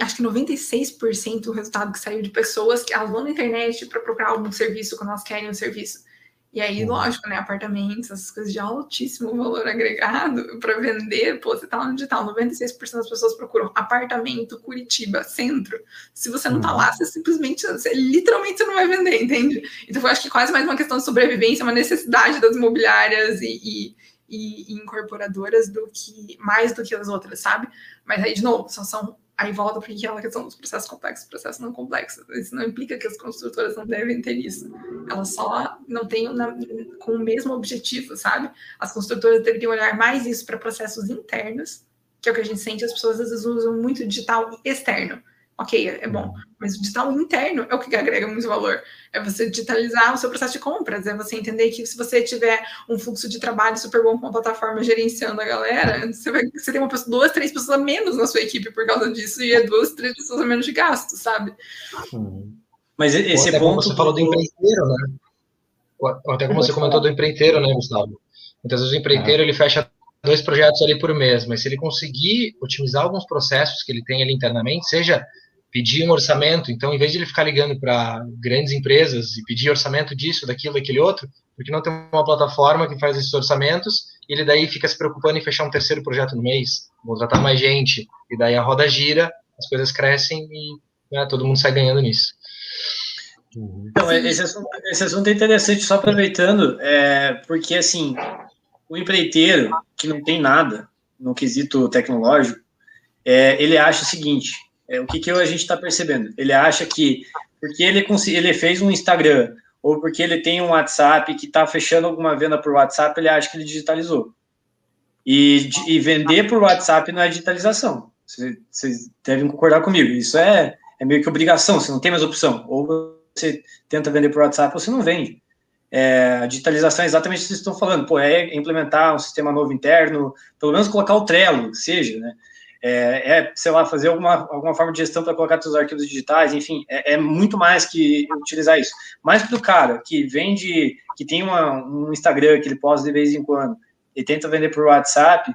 acho que 96% do resultado que saiu de pessoas que elas vão na internet para procurar algum serviço quando elas querem um serviço. E aí, uhum. lógico, né? Apartamentos, essas coisas de altíssimo valor agregado para vender, pô, você tá lá no digital, 96% das pessoas procuram apartamento, Curitiba, centro. Se você não tá lá, uhum. você simplesmente, você, literalmente, você não vai vender, entende? Então, eu acho que quase mais uma questão de sobrevivência, uma necessidade das imobiliárias e, e, e, e incorporadoras do que, mais do que as outras, sabe? Mas aí, de novo, só são Aí volta para aquela questão dos processos complexos, processos não complexos. Isso não implica que as construtoras não devem ter isso. Elas só não têm na, com o mesmo objetivo, sabe? As construtoras deveriam olhar mais isso para processos internos, que é o que a gente sente, as pessoas às vezes usam muito digital externo. Ok, é bom, mas o digital interno é o que agrega muito valor. É você digitalizar o seu processo de compras, é você entender que se você tiver um fluxo de trabalho super bom com uma plataforma gerenciando a galera, você, vai, você tem uma pessoa, duas, três pessoas a menos na sua equipe por causa disso, e é duas, três pessoas a menos de gasto, sabe? Mas esse Até ponto. Você falou do empreiteiro, né? Até como você comentou do empreiteiro, né, Gustavo? Muitas vezes o empreiteiro ele fecha dois projetos ali por mês, mas se ele conseguir otimizar alguns processos que ele tem ali internamente, seja pedir um orçamento. Então, em vez de ele ficar ligando para grandes empresas e pedir orçamento disso, daquilo, daquele outro, porque não tem uma plataforma que faz esses orçamentos e ele daí fica se preocupando em fechar um terceiro projeto no mês, contratar mais gente, e daí a roda gira, as coisas crescem e né, todo mundo sai ganhando nisso. Então, esse assunto, esse assunto é interessante, só aproveitando, é, porque assim, o empreiteiro que não tem nada no quesito tecnológico, é, ele acha o seguinte: é, o que, que a gente está percebendo? Ele acha que porque ele, ele fez um Instagram ou porque ele tem um WhatsApp que está fechando alguma venda por WhatsApp, ele acha que ele digitalizou. E, e vender por WhatsApp não é digitalização. Vocês devem concordar comigo. Isso é, é meio que obrigação, você não tem mais opção. Ou você tenta vender por WhatsApp ou você não vende. É, a digitalização é exatamente o que vocês estão falando. Pô, é implementar um sistema novo interno, pelo menos colocar o Trello, seja, né? É, é, sei lá, fazer alguma, alguma forma de gestão para colocar seus arquivos digitais, enfim, é, é, muito mais que utilizar isso. Mais para o cara que vende, que tem uma, um Instagram que ele posta de vez em quando e tenta vender por WhatsApp,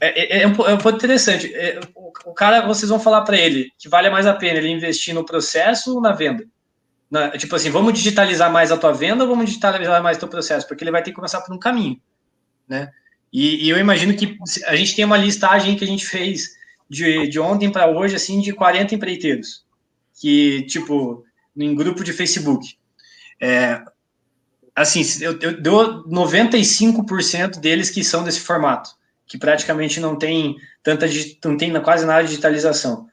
é, é, é, um, é um ponto interessante. É, o, o, cara, vocês vão falar para ele que vale mais a pena ele investir no processo ou na venda? Na, tipo assim, vamos digitalizar mais a tua venda ou vamos digitalizar mais o teu processo? Porque ele vai ter que começar por um caminho, né? E, e, eu imagino que a gente tem uma listagem que a gente fez de, de ontem para hoje, assim, de 40 empreiteiros, que, tipo, em grupo de Facebook. É, assim, eu, eu dou 95% deles que são desse formato, que praticamente não tem tanta, não tem quase nada de digitalização.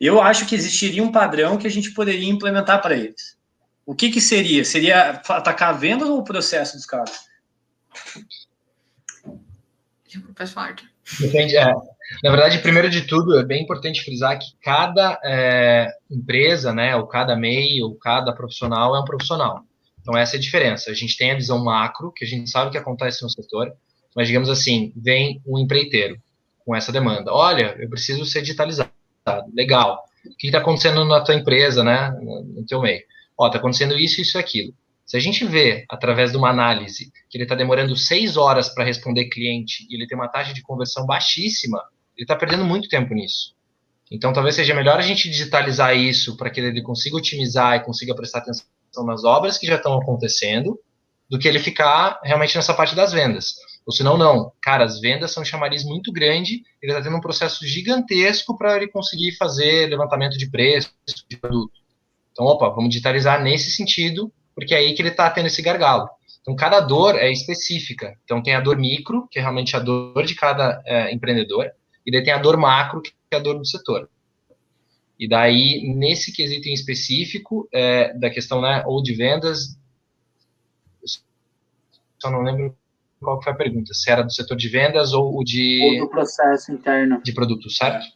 Eu acho que existiria um padrão que a gente poderia implementar para eles. O que, que seria? Seria atacar a venda ou o processo dos caras? É. Na verdade, primeiro de tudo, é bem importante frisar que cada é, empresa, né, ou cada MEI, ou cada profissional é um profissional. Então, essa é a diferença. A gente tem a visão macro, que a gente sabe o que acontece no setor, mas, digamos assim, vem um empreiteiro com essa demanda. Olha, eu preciso ser digitalizado. Legal. O que está acontecendo na tua empresa, né, no teu meio? Ó, está acontecendo isso, isso e aquilo. Se a gente vê, através de uma análise, que ele está demorando seis horas para responder cliente e ele tem uma taxa de conversão baixíssima, ele está perdendo muito tempo nisso. Então, talvez seja melhor a gente digitalizar isso para que ele consiga otimizar e consiga prestar atenção nas obras que já estão acontecendo, do que ele ficar realmente nessa parte das vendas. Ou senão, não. Cara, as vendas são um chamariz muito grande, ele está tendo um processo gigantesco para ele conseguir fazer levantamento de preço, de produto. Então, opa, vamos digitalizar nesse sentido, porque é aí que ele está tendo esse gargalo. Então, cada dor é específica. Então, tem a dor micro, que é realmente a dor de cada é, empreendedor, e daí tem a dor macro, que é a dor do setor. E daí, nesse quesito em específico, é, da questão né, ou de vendas, só não lembro qual foi a pergunta, se era do setor de vendas ou o de... Ou do processo interno. De produto, certo?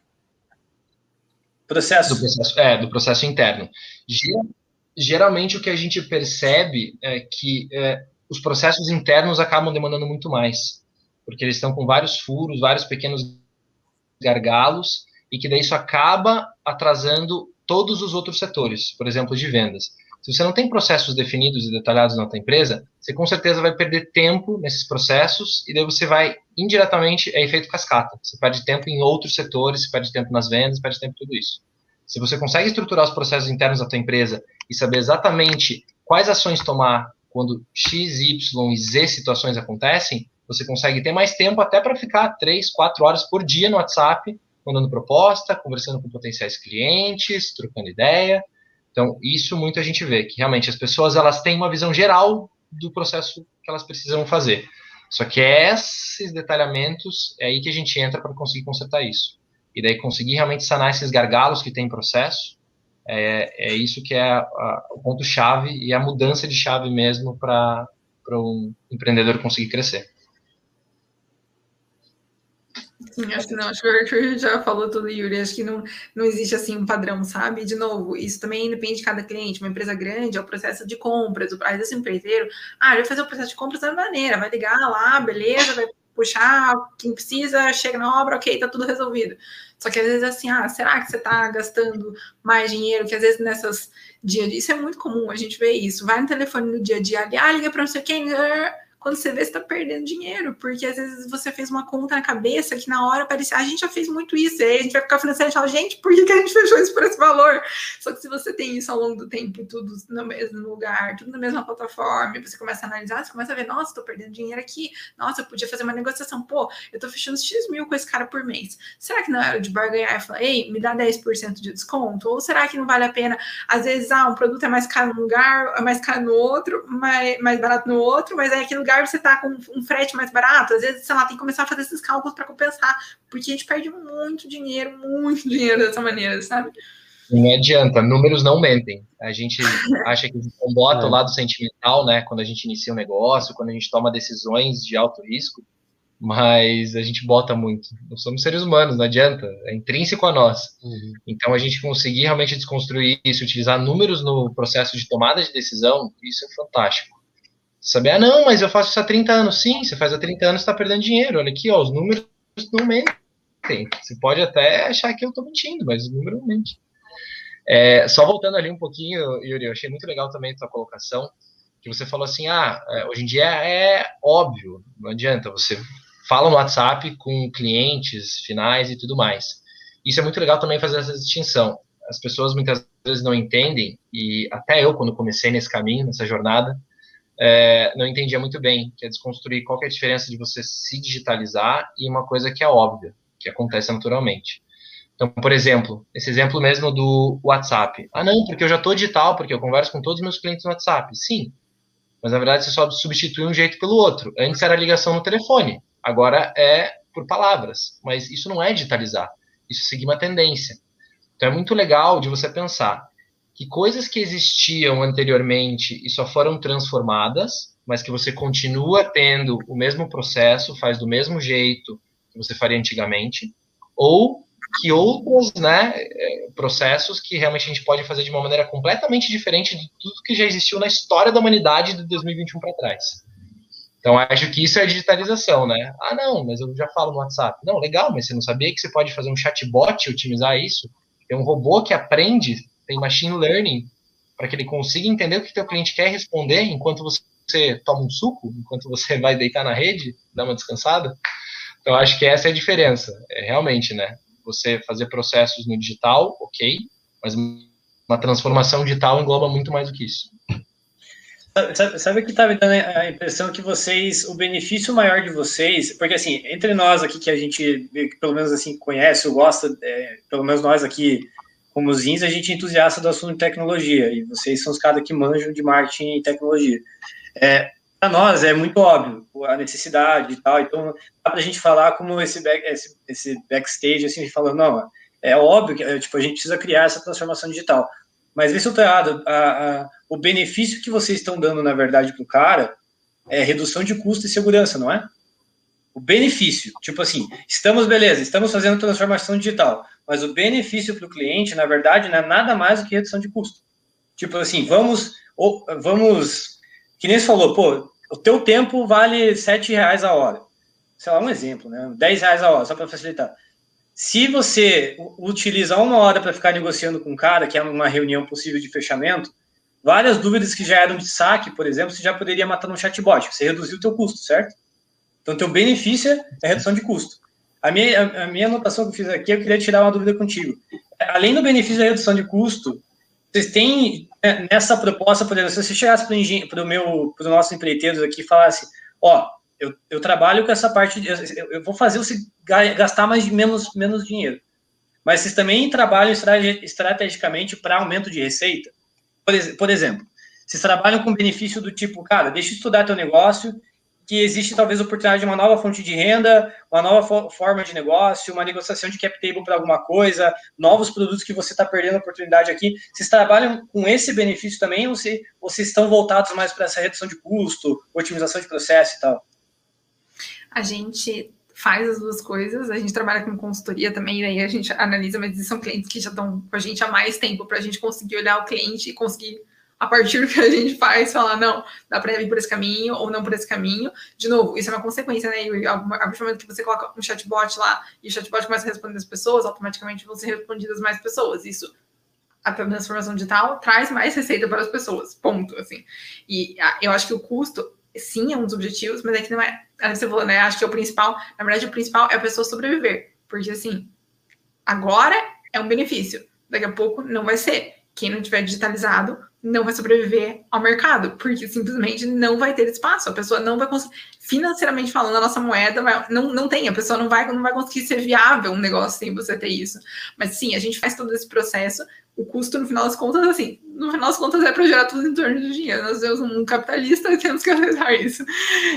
Processo. Do processo, é, do processo interno. Geralmente, o que a gente percebe é que é, os processos internos acabam demandando muito mais, porque eles estão com vários furos, vários pequenos gargalos, e que daí isso acaba atrasando todos os outros setores, por exemplo, de vendas. Se você não tem processos definidos e detalhados na tua empresa, você com certeza vai perder tempo nesses processos e daí você vai indiretamente é efeito cascata. Você perde tempo em outros setores, perde tempo nas vendas, perde tempo em tudo isso. Se você consegue estruturar os processos internos da tua empresa e saber exatamente quais ações tomar quando X, Y e Z situações acontecem, você consegue ter mais tempo até para ficar três, quatro horas por dia no WhatsApp, mandando proposta, conversando com potenciais clientes, trocando ideia. Então, isso muito a gente vê, que realmente as pessoas elas têm uma visão geral do processo que elas precisam fazer. Só que esses detalhamentos é aí que a gente entra para conseguir consertar isso. E daí conseguir realmente sanar esses gargalos que tem em processo, é, é isso que é a, a, o ponto-chave e a mudança de chave mesmo para um empreendedor conseguir crescer. Sim, acho que não. Acho que o já falou tudo, Yuri. Acho que não, não existe assim um padrão, sabe? De novo, isso também depende de cada cliente. Uma empresa grande é o processo de compras. O prazo desse empreiteiro, ah, vai fazer o processo de compras da maneira, vai ligar lá, beleza, vai puxar quem precisa, chega na obra, ok, tá tudo resolvido. Só que às vezes assim, ah, será que você tá gastando mais dinheiro? Que às vezes nessas dia a dia, isso é muito comum, a gente vê isso. Vai no telefone no dia a dia ah, liga para não sei quem, quando você vê, você está perdendo dinheiro, porque às vezes você fez uma conta na cabeça que na hora parecia, ah, a gente já fez muito isso, e aí a gente vai ficar financiando e fala, gente, por que, que a gente fechou isso por esse valor? Só que se você tem isso ao longo do tempo, tudo no mesmo lugar, tudo na mesma plataforma, você começa a analisar, você começa a ver, nossa, estou perdendo dinheiro aqui, nossa, eu podia fazer uma negociação, pô, eu estou fechando X mil com esse cara por mês. Será que não era de barganhar e falar, ei, me dá 10% de desconto? Ou será que não vale a pena? Às vezes, ah, um produto é mais caro num lugar, é mais caro no outro, mais, mais barato no outro, mas aí aquele lugar você está com um frete mais barato, às vezes, sei lá, tem que começar a fazer esses cálculos para compensar, porque a gente perde muito dinheiro, muito dinheiro dessa maneira, sabe? Não adianta, números não mentem. A gente acha que bota é. o lado sentimental, né? Quando a gente inicia um negócio, quando a gente toma decisões de alto risco, mas a gente bota muito. Nós somos seres humanos, não adianta, é intrínseco a nós. Uhum. Então a gente conseguir realmente desconstruir isso, utilizar números no processo de tomada de decisão, isso é fantástico. Saber, ah, não, mas eu faço isso há 30 anos. Sim, você faz há 30 anos, está perdendo dinheiro. Olha aqui, ó, os números não mentem. Você pode até achar que eu estou mentindo, mas os números não mentem. É, só voltando ali um pouquinho, Yuri, eu achei muito legal também a tua colocação, que você falou assim, ah, é, hoje em dia é óbvio, não adianta, você fala no WhatsApp com clientes finais e tudo mais. Isso é muito legal também fazer essa distinção. As pessoas muitas vezes não entendem, e até eu, quando comecei nesse caminho, nessa jornada, é, não entendia muito bem, que é desconstruir qual é a diferença de você se digitalizar e uma coisa que é óbvia, que acontece naturalmente. Então, por exemplo, esse exemplo mesmo do WhatsApp. Ah, não, porque eu já estou digital, porque eu converso com todos os meus clientes no WhatsApp. Sim, mas na verdade você só substitui um jeito pelo outro. Antes era ligação no telefone, agora é por palavras. Mas isso não é digitalizar, isso é seguir uma tendência. Então é muito legal de você pensar que coisas que existiam anteriormente e só foram transformadas, mas que você continua tendo o mesmo processo, faz do mesmo jeito que você faria antigamente, ou que outros né, é, processos que realmente a gente pode fazer de uma maneira completamente diferente de tudo que já existiu na história da humanidade de 2021 para trás. Então, acho que isso é digitalização, né? Ah, não, mas eu já falo no WhatsApp. Não, legal, mas você não sabia que você pode fazer um chatbot e otimizar isso? Tem um robô que aprende tem machine learning para que ele consiga entender o que teu cliente quer responder enquanto você toma um suco, enquanto você vai deitar na rede, dar uma descansada. Então, acho que essa é a diferença. É realmente, né? Você fazer processos no digital, ok, mas uma transformação digital engloba muito mais do que isso. Sabe, sabe o que está me dando a impressão que vocês, o benefício maior de vocês, porque assim, entre nós aqui que a gente, pelo menos assim, conhece ou gosta, é, pelo menos nós aqui, como Zins, a gente é entusiasta do assunto de tecnologia, e vocês são os caras que manjam de marketing e tecnologia. É, para nós é muito óbvio a necessidade e tal, então dá para a gente falar como esse, back, esse, esse backstage, assim, falando, não, é óbvio que tipo, a gente precisa criar essa transformação digital. Mas vê se eu estou errado. A, a, o benefício que vocês estão dando, na verdade, para o cara é redução de custo e segurança, não é? O benefício, tipo assim, estamos, beleza, estamos fazendo transformação digital, mas o benefício para o cliente, na verdade, não é nada mais do que redução de custo. Tipo assim, vamos, vamos, que nem você falou, pô, o teu tempo vale sete reais a hora. Sei lá, um exemplo, né? 10 reais a hora, só para facilitar. Se você utilizar uma hora para ficar negociando com um cara, que é uma reunião possível de fechamento, várias dúvidas que já eram de saque, por exemplo, você já poderia matar no chatbot, você reduziu o teu custo, certo? Então, teu benefício é redução de custo. A minha, a, minha anotação que eu fiz aqui, eu queria tirar uma dúvida contigo. Além do benefício da redução de custo, vocês têm né, nessa proposta, por exemplo, se você chegasse para o meu, para o nosso empreiteiros aqui e falasse, ó, eu, eu trabalho com essa parte, eu, eu, vou fazer você gastar mais menos, menos dinheiro. Mas vocês também trabalham estrategicamente para aumento de receita? Por, por exemplo, vocês trabalham com benefício do tipo, cara, deixa eu estudar teu negócio, que existe talvez oportunidade de uma nova fonte de renda, uma nova fo forma de negócio, uma negociação de cap table para alguma coisa, novos produtos que você está perdendo a oportunidade aqui. Vocês trabalham com esse benefício também ou, se, vocês estão voltados mais para essa redução de custo, otimização de processo e tal? a gente faz as duas coisas, a gente trabalha com consultoria também, daí a gente analisa, mas são clientes que já estão com a gente há mais tempo para a gente conseguir olhar o cliente e conseguir, a partir do que a gente faz, falar, não, dá para ir por esse caminho ou não por esse caminho. De novo, isso é uma consequência, né? E a partir do momento que você coloca um chatbot lá e o chatbot começa a responder as pessoas, automaticamente vão ser respondidas mais pessoas. Isso a transformação digital traz mais receita para as pessoas, ponto, assim. E eu acho que o custo sim, é um dos objetivos, mas é que não é. Você falou, né? Acho que é o principal, na verdade, o principal é a pessoa sobreviver. Porque assim, agora é um benefício, daqui a pouco não vai ser. Quem não tiver digitalizado não vai sobreviver ao mercado, porque simplesmente não vai ter espaço. A pessoa não vai conseguir, financeiramente falando, a nossa moeda vai, não, não tem, a pessoa não vai, não vai conseguir ser viável um negócio sem você ter isso. Mas sim, a gente faz todo esse processo o custo, no final das contas, assim, no final das contas é para gerar tudo em torno do dinheiro. Nós temos um capitalista e temos que aceitar isso.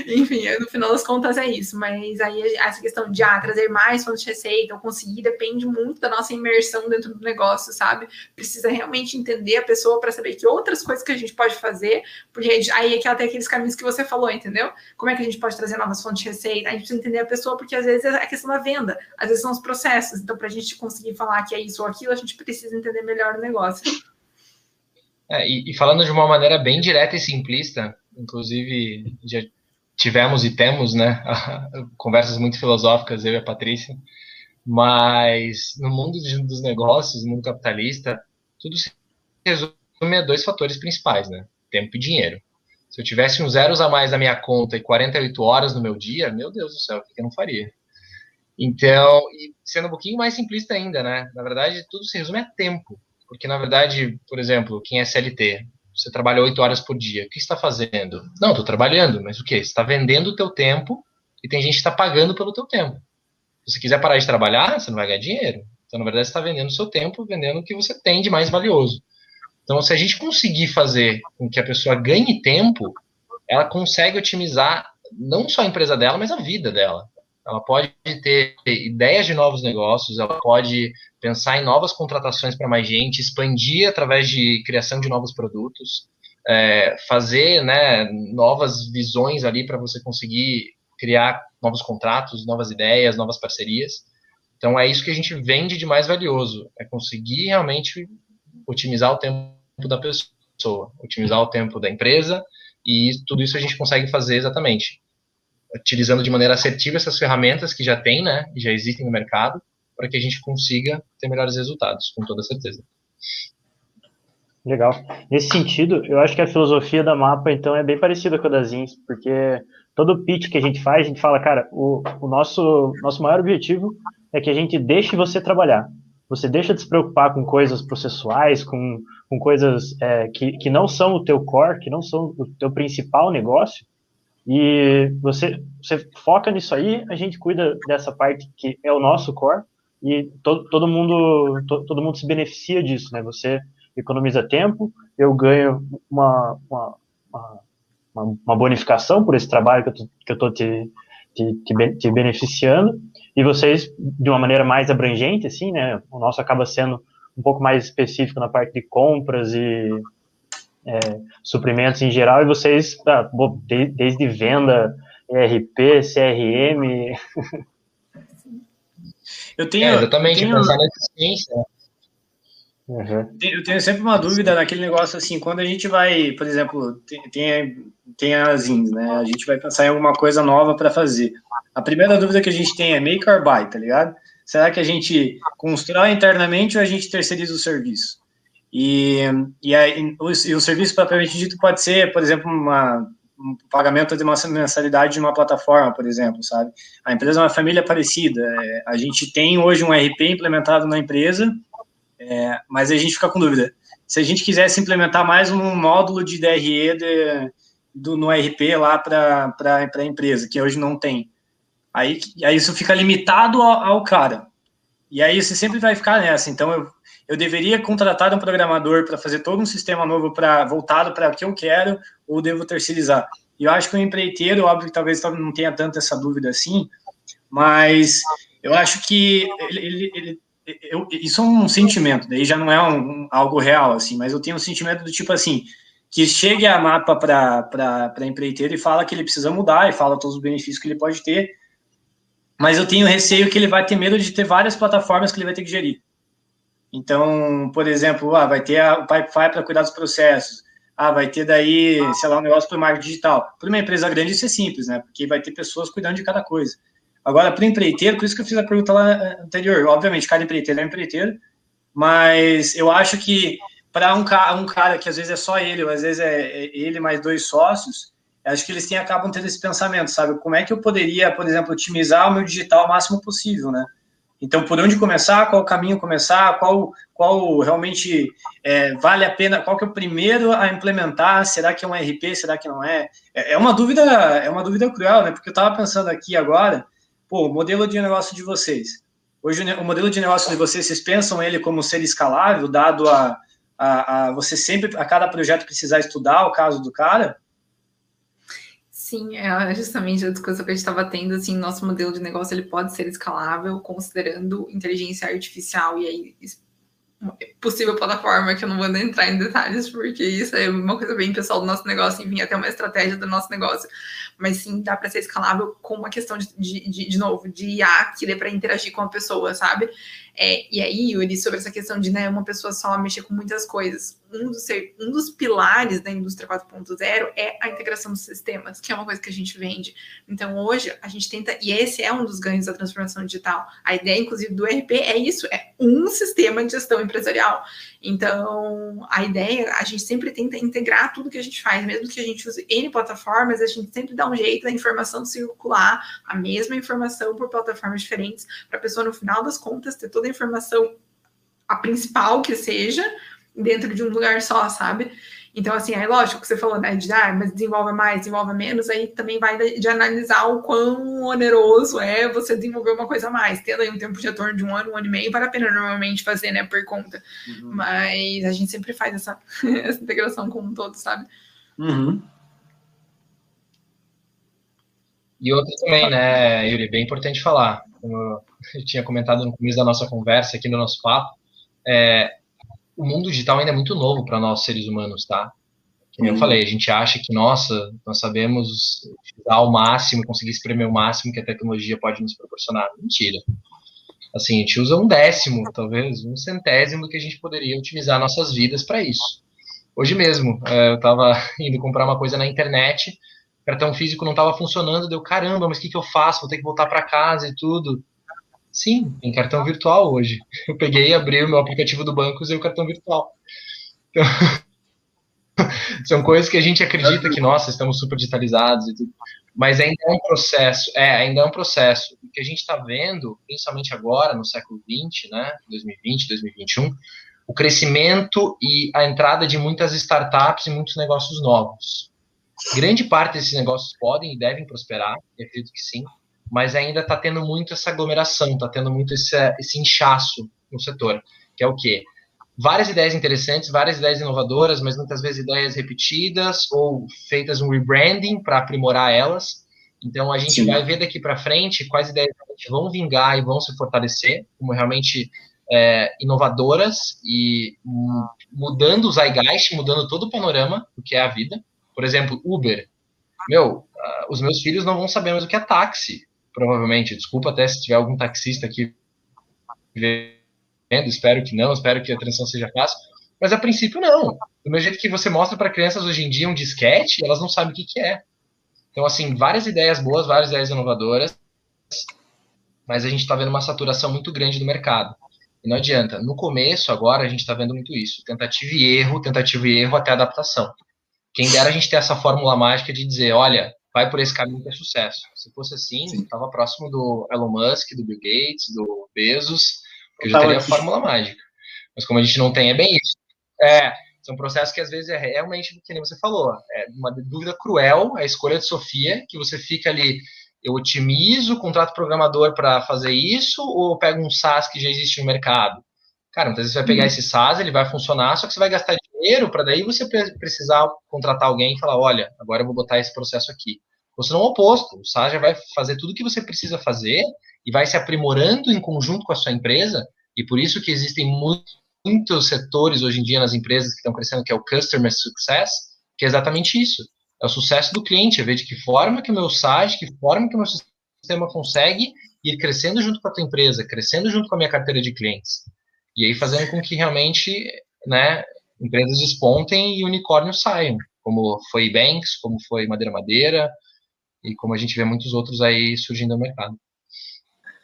Enfim, no final das contas é isso. Mas aí essa questão de ah, trazer mais fontes de receita ou conseguir depende muito da nossa imersão dentro do negócio, sabe? Precisa realmente entender a pessoa para saber que outras coisas que a gente pode fazer, porque aí é que tem aqueles caminhos que você falou, entendeu? Como é que a gente pode trazer novas fontes de receita? A gente precisa entender a pessoa, porque às vezes é a questão da venda, às vezes são os processos. Então, para a gente conseguir falar que é isso ou aquilo, a gente precisa entender melhor o negócio. É, e, e, falando de uma maneira bem direta e simplista, inclusive já tivemos e temos, né, conversas muito filosóficas, eu e a Patrícia, mas no mundo de, dos negócios, no mundo capitalista, tudo se resume a dois fatores principais, né, tempo e dinheiro. Se eu tivesse uns zeros a mais na minha conta e 48 horas no meu dia, meu Deus do céu, o que eu não faria? Então, e sendo um pouquinho mais simplista ainda, né? Na verdade, tudo se resume a tempo. Porque, na verdade, por exemplo, quem é CLT, você trabalha oito horas por dia, o que está fazendo? Não, estou trabalhando, mas o que? Você está vendendo o teu tempo e tem gente que está pagando pelo teu tempo. Se você quiser parar de trabalhar, você não vai ganhar dinheiro. Então, na verdade, você está vendendo o seu tempo, vendendo o que você tem de mais valioso. Então, se a gente conseguir fazer com que a pessoa ganhe tempo, ela consegue otimizar não só a empresa dela, mas a vida dela ela pode ter ideias de novos negócios, ela pode pensar em novas contratações para mais gente, expandir através de criação de novos produtos, é, fazer né, novas visões ali para você conseguir criar novos contratos, novas ideias, novas parcerias. Então é isso que a gente vende de mais valioso, é conseguir realmente otimizar o tempo da pessoa, otimizar o tempo da empresa, e tudo isso a gente consegue fazer exatamente utilizando de maneira assertiva essas ferramentas que já tem, né, já existem no mercado, para que a gente consiga ter melhores resultados, com toda certeza. Legal. Nesse sentido, eu acho que a filosofia da mapa, então, é bem parecida com a da Zins, porque todo pitch que a gente faz, a gente fala, cara, o, o nosso, nosso maior objetivo é que a gente deixe você trabalhar. Você deixa de se preocupar com coisas processuais, com, com coisas é, que, que não são o teu core, que não são o teu principal negócio, e você, você foca nisso aí, a gente cuida dessa parte que é o nosso core, e to, todo mundo to, todo mundo se beneficia disso, né? Você economiza tempo, eu ganho uma, uma, uma, uma bonificação por esse trabalho que eu estou te, te, te, te, beneficiando, e vocês, de uma maneira mais abrangente, assim, né, o nosso acaba sendo um pouco mais específico na parte de compras e é, suprimentos em geral, e vocês, tá, desde venda, ERP, CRM... Eu tenho, é, exatamente, tenho... pensar na eficiência, Uhum. Eu tenho sempre uma dúvida naquele negócio assim, quando a gente vai, por exemplo, tem, tem, tem as INs, né? A gente vai pensar em alguma coisa nova para fazer. A primeira dúvida que a gente tem é make or buy, tá ligado? Será que a gente constrói internamente ou a gente terceiriza o serviço? E, e, aí, o, e o serviço propriamente dito pode ser, por exemplo, uma, um pagamento de uma mensalidade de uma plataforma, por exemplo, sabe? A empresa é uma família parecida. É, a gente tem hoje um RP implementado na empresa é, mas a gente fica com dúvida. Se a gente quisesse implementar mais um módulo de DRE de, do, no RP lá para a empresa, que hoje não tem, aí, aí isso fica limitado ao, ao, cara. E aí você sempre vai ficar nessa. Então eu, eu deveria contratar um programador para fazer todo um sistema novo para voltado para o que eu quero, ou devo terceirizar? E eu acho que o empreiteiro, óbvio que talvez não tenha tanto essa dúvida assim, mas eu acho que ele, ele, ele eu, isso é um sentimento, daí já não é um, um, algo real, assim, mas eu tenho um sentimento do tipo assim, que chegue a mapa para empreiteiro e fala que ele precisa mudar e fala todos os benefícios que ele pode ter, mas eu tenho receio que ele vai ter medo de ter várias plataformas que ele vai ter que gerir. Então, por exemplo, ah, vai ter a, o Pipefy para cuidar dos processos, ah, vai ter daí, sei lá, um negócio para o marketing digital. Para uma empresa grande isso é simples, né? Porque vai ter pessoas cuidando de cada coisa. Agora, para o empreiteiro, por isso que eu fiz a pergunta lá eh, anterior, obviamente, cada empreiteiro é um empreiteiro, mas eu acho que para um, um, cara que às vezes é só ele, ou às vezes é, é ele mais dois sócios, acho que eles têm, acabam tendo esse pensamento, sabe? Como é que eu poderia, por exemplo, otimizar o meu digital o máximo possível, né? Então, por onde começar, qual caminho começar, qual, qual realmente é, vale a pena, qual que é o primeiro a implementar, será que é um RP, será que não é? É, é uma dúvida, é uma dúvida cruel, né? Porque eu estava pensando aqui agora, pô, o modelo de negócio de vocês. Hoje, o modelo de negócio de vocês, vocês pensam ele como ser escalável, dado a, a, a você sempre, a cada projeto precisar estudar o caso do cara? Sim, é justamente a discussão que a gente estava tendo, assim, nosso modelo de negócio ele pode ser escalável considerando inteligência artificial e aí possível plataforma, que eu não vou entrar em detalhes, porque isso é uma coisa bem pessoal do nosso negócio, enfim, até uma estratégia do nosso negócio. Mas sim, dá para ser escalável com uma questão de, de, de novo, de IA que dê para interagir com a pessoa, sabe? É, e aí, Yuri, sobre essa questão de né, uma pessoa só mexer com muitas coisas, um dos, um dos pilares da indústria 4.0 é a integração dos sistemas, que é uma coisa que a gente vende. Então, hoje, a gente tenta, e esse é um dos ganhos da transformação digital. A ideia, inclusive, do ERP é isso: é um sistema de gestão empresarial. Então, a ideia, a gente sempre tenta integrar tudo que a gente faz, mesmo que a gente use N plataformas, a gente sempre dá um jeito da informação circular, a mesma informação por plataformas diferentes, para a pessoa, no final das contas, ter toda a informação, a principal que seja, dentro de um lugar só, sabe? Então, assim, aí lógico que você falou, né, de ah, mas desenvolve mais, desenvolve menos, aí também vai de, analisar o quão oneroso é você desenvolver uma coisa a mais. Tendo aí um tempo de retorno de um ano, um ano e meio, vale a pena normalmente fazer, né, por conta. Uhum. Mas a gente sempre faz essa, essa integração com um todo, sabe? Uhum. E outra também, né, Yuri, bem importante falar, como eu tinha comentado no começo da nossa conversa aqui no nosso papo, é, o mundo digital ainda é muito novo para nós seres humanos, tá? Como eu uhum. falei, a gente acha que, nossa, nós sabemos utilizar ao máximo, conseguir espremer o máximo que a tecnologia pode nos proporcionar. Mentira. Assim, a gente usa um décimo, talvez, um centésimo do que a gente poderia otimizar nossas vidas para isso. Hoje mesmo, é, eu estava indo comprar uma coisa na internet, o cartão físico não estava funcionando, deu caramba, mas o que, que eu faço? Vou ter que voltar para casa e tudo. Sim, tem cartão virtual hoje. Eu peguei, abri o meu aplicativo do banco e usei o cartão virtual. Então, são coisas que a gente acredita que, nossa, estamos super digitalizados e tudo. Mas ainda é um processo, é, ainda é um processo. O que a gente está vendo, principalmente agora, no século XX, né, 2020, 2021, o crescimento e a entrada de muitas startups e muitos negócios novos. Grande parte desses negócios podem e devem prosperar, eu acredito que sim, mas ainda está tendo muito essa aglomeração, está tendo muito esse, esse inchaço no setor, que é o quê? Várias ideias interessantes, várias ideias inovadoras, mas muitas vezes ideias repetidas ou feitas um rebranding para aprimorar elas. Então a gente Sim. vai ver daqui para frente quais ideias vão vingar e vão se fortalecer, como realmente é, inovadoras e mudando o zeitgeist, mudando todo o panorama do que é a vida. Por exemplo, Uber. Meu, uh, os meus filhos não vão saber mais o que é táxi provavelmente. Desculpa até se tiver algum taxista aqui vendo, espero que não, espero que a transição seja fácil. Mas a princípio, não. Do mesmo jeito que você mostra para crianças hoje em dia um disquete, elas não sabem o que, que é. Então, assim, várias ideias boas, várias ideias inovadoras, mas a gente está vendo uma saturação muito grande do mercado. E não adianta. No começo, agora, a gente está vendo muito isso. Tentativa e erro, tentativa e erro até adaptação. Quem dera a gente ter essa fórmula mágica de dizer, olha, vai por esse caminho que é sucesso. Se fosse assim, estava próximo do Elon Musk, do Bill Gates, do Bezos, que eu já teria a fórmula mágica. Mas como a gente não tem, é bem isso. É, são processos que às vezes é realmente, que nem você falou, é uma dúvida cruel, a escolha de Sofia, que você fica ali, eu otimizo, contrato programador para fazer isso, ou pego um SaaS que já existe no mercado? Cara, muitas vezes você vai pegar hum. esse SaaS, ele vai funcionar, só que você vai gastar dinheiro para daí você precisar contratar alguém e falar, olha, agora eu vou botar esse processo aqui. Você não é o oposto. O SaaS já vai fazer tudo o que você precisa fazer e vai se aprimorando em conjunto com a sua empresa. E por isso que existem muitos setores hoje em dia nas empresas que estão crescendo, que é o Customer Success, que é exatamente isso. É o sucesso do cliente, é ver de que forma que o meu SaaS, que forma que o meu sistema consegue ir crescendo junto com a tua empresa, crescendo junto com a minha carteira de clientes. E aí fazendo com que realmente, né, empresas despontem e unicórnios saiam, como foi Banks, como foi Madeira Madeira, e como a gente vê muitos outros aí surgindo no mercado.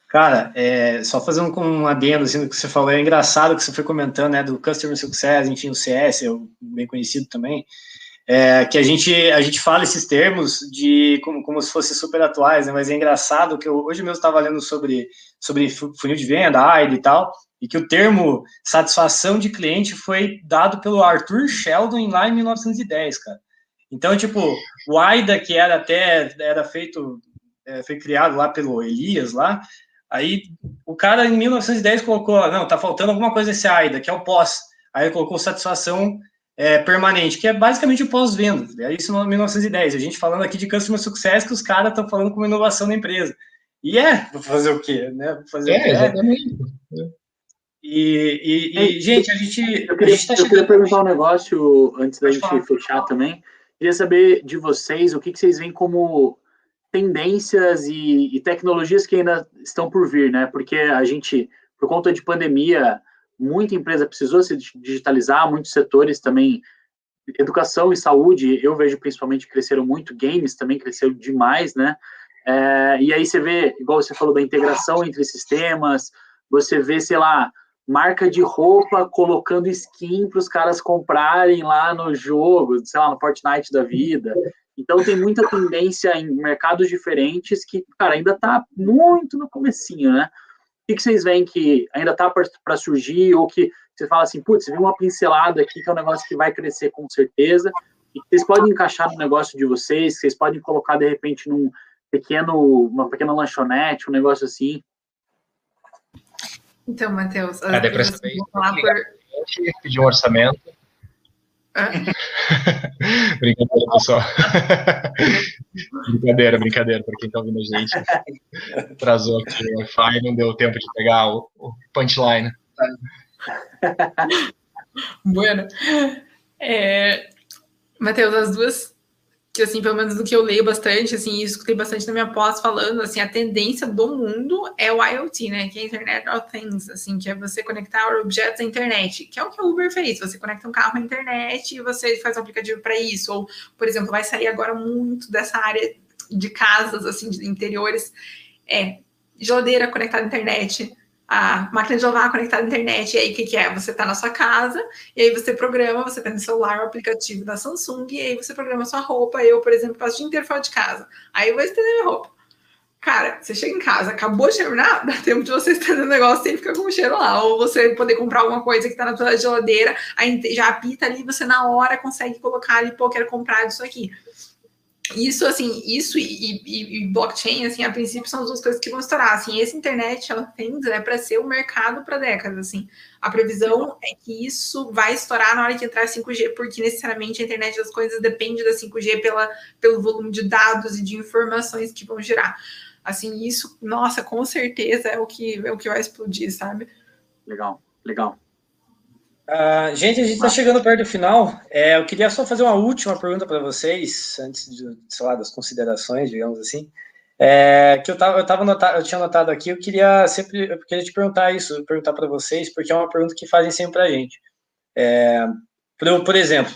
Cara, é, só fazendo um adendo assim, do que você falou, é engraçado que você foi comentando, né, do Customer Success, enfim, o CS, é bem conhecido também, é, que a gente, a gente fala esses termos de como, como se fossem super atuais, né, mas é engraçado que eu, hoje mesmo estava lendo sobre, sobre funil de venda, AID e tal, e que o termo satisfação de cliente foi dado pelo Arthur Sheldon lá em 1910, cara. Então, tipo, o AIDA, que era até era feito, é, foi criado lá pelo Elias lá, aí o cara em 1910 colocou, não, tá faltando alguma coisa nesse AIDA, que é o pós. Aí ele colocou satisfação é, permanente, que é basicamente o pós-venda. É isso em 1910. A gente falando aqui de customer success, que os caras estão falando como inovação da empresa. E é, vou fazer o quê? Né? Fazer é, o quê? exatamente. E, e, e, gente, a gente. Eu queria, tá eu queria perguntar um negócio antes da gente fechar também. Queria saber de vocês o que, que vocês veem como tendências e, e, tecnologias que ainda estão por vir, né? Porque a gente, por conta de pandemia, muita empresa precisou se digitalizar, muitos setores também, educação e saúde, eu vejo principalmente cresceram muito, games também cresceu demais, né? É, e aí você vê, igual você falou da integração entre sistemas, você vê, sei lá, marca de roupa colocando skin para os caras comprarem lá no jogo, sei lá, no Fortnite da vida. Então tem muita tendência em mercados diferentes que, cara, ainda está muito no comecinho, né? O que, vocês veem que ainda está para surgir ou que você fala assim, putz, viu uma pincelada aqui que é um negócio que vai crescer com certeza e que vocês podem encaixar no negócio de vocês, vocês podem colocar de repente num pequeno, uma pequena lanchonete, um negócio assim. Então, Matheus, essa vez? Falar por... Pedir um orçamento. brincadeira, pessoal. brincadeira, brincadeira, para quem está ouvindo a gente. Trazou aqui o Wi-Fi e não deu tempo de pegar o, o punchline. bueno. É, Matheus, as duas que assim, pelo menos do que eu leio bastante, assim, escutei bastante na minha pós falando, assim, a tendência do mundo é o IoT, né, que é Internet of Things, assim, que é você conectar objetos à internet, que é o que o Uber fez, você conecta um carro à internet e você faz um aplicativo para isso, ou, por exemplo, vai sair agora muito dessa área de casas, assim, de interiores, é geladeira conectada à internet, a máquina de lavar conectada à internet. E aí, o que, que é? Você está na sua casa, e aí você programa, você tem no celular o aplicativo da Samsung, e aí você programa sua roupa. Eu, por exemplo, passo o dia inteiro fora de casa. Aí eu vou estender minha roupa. Cara, você chega em casa, acabou de terminar, dá tempo de você estender o negócio sem ficar com o cheiro lá. Ou você poder comprar alguma coisa que tá na sua geladeira, aí já apita ali, você na hora consegue colocar ali, pô, quero comprar isso aqui. Isso, assim, isso e, e, e, blockchain, assim, a princípio são as duas coisas que vão estourar. Assim, esse internet, ela tem é para ser o mercado para décadas, assim. A previsão é que isso vai estourar na hora que entrar 5G, porque necessariamente a internet das coisas depende da 5G pela, pelo volume de dados e de informações que vão gerar. Assim, isso, nossa, com certeza é o que, é o que vai explodir, sabe? Legal, legal. Uh, gente, a gente está chegando perto do final. É, eu queria só fazer uma última pergunta para vocês, antes de, sei lá, das considerações, digamos assim. É, que eu tava, eu tava notado, eu tinha notado aqui, eu queria sempre, eu queria te perguntar isso, perguntar para vocês, porque é uma pergunta que fazem sempre para a gente. É, por, por, exemplo,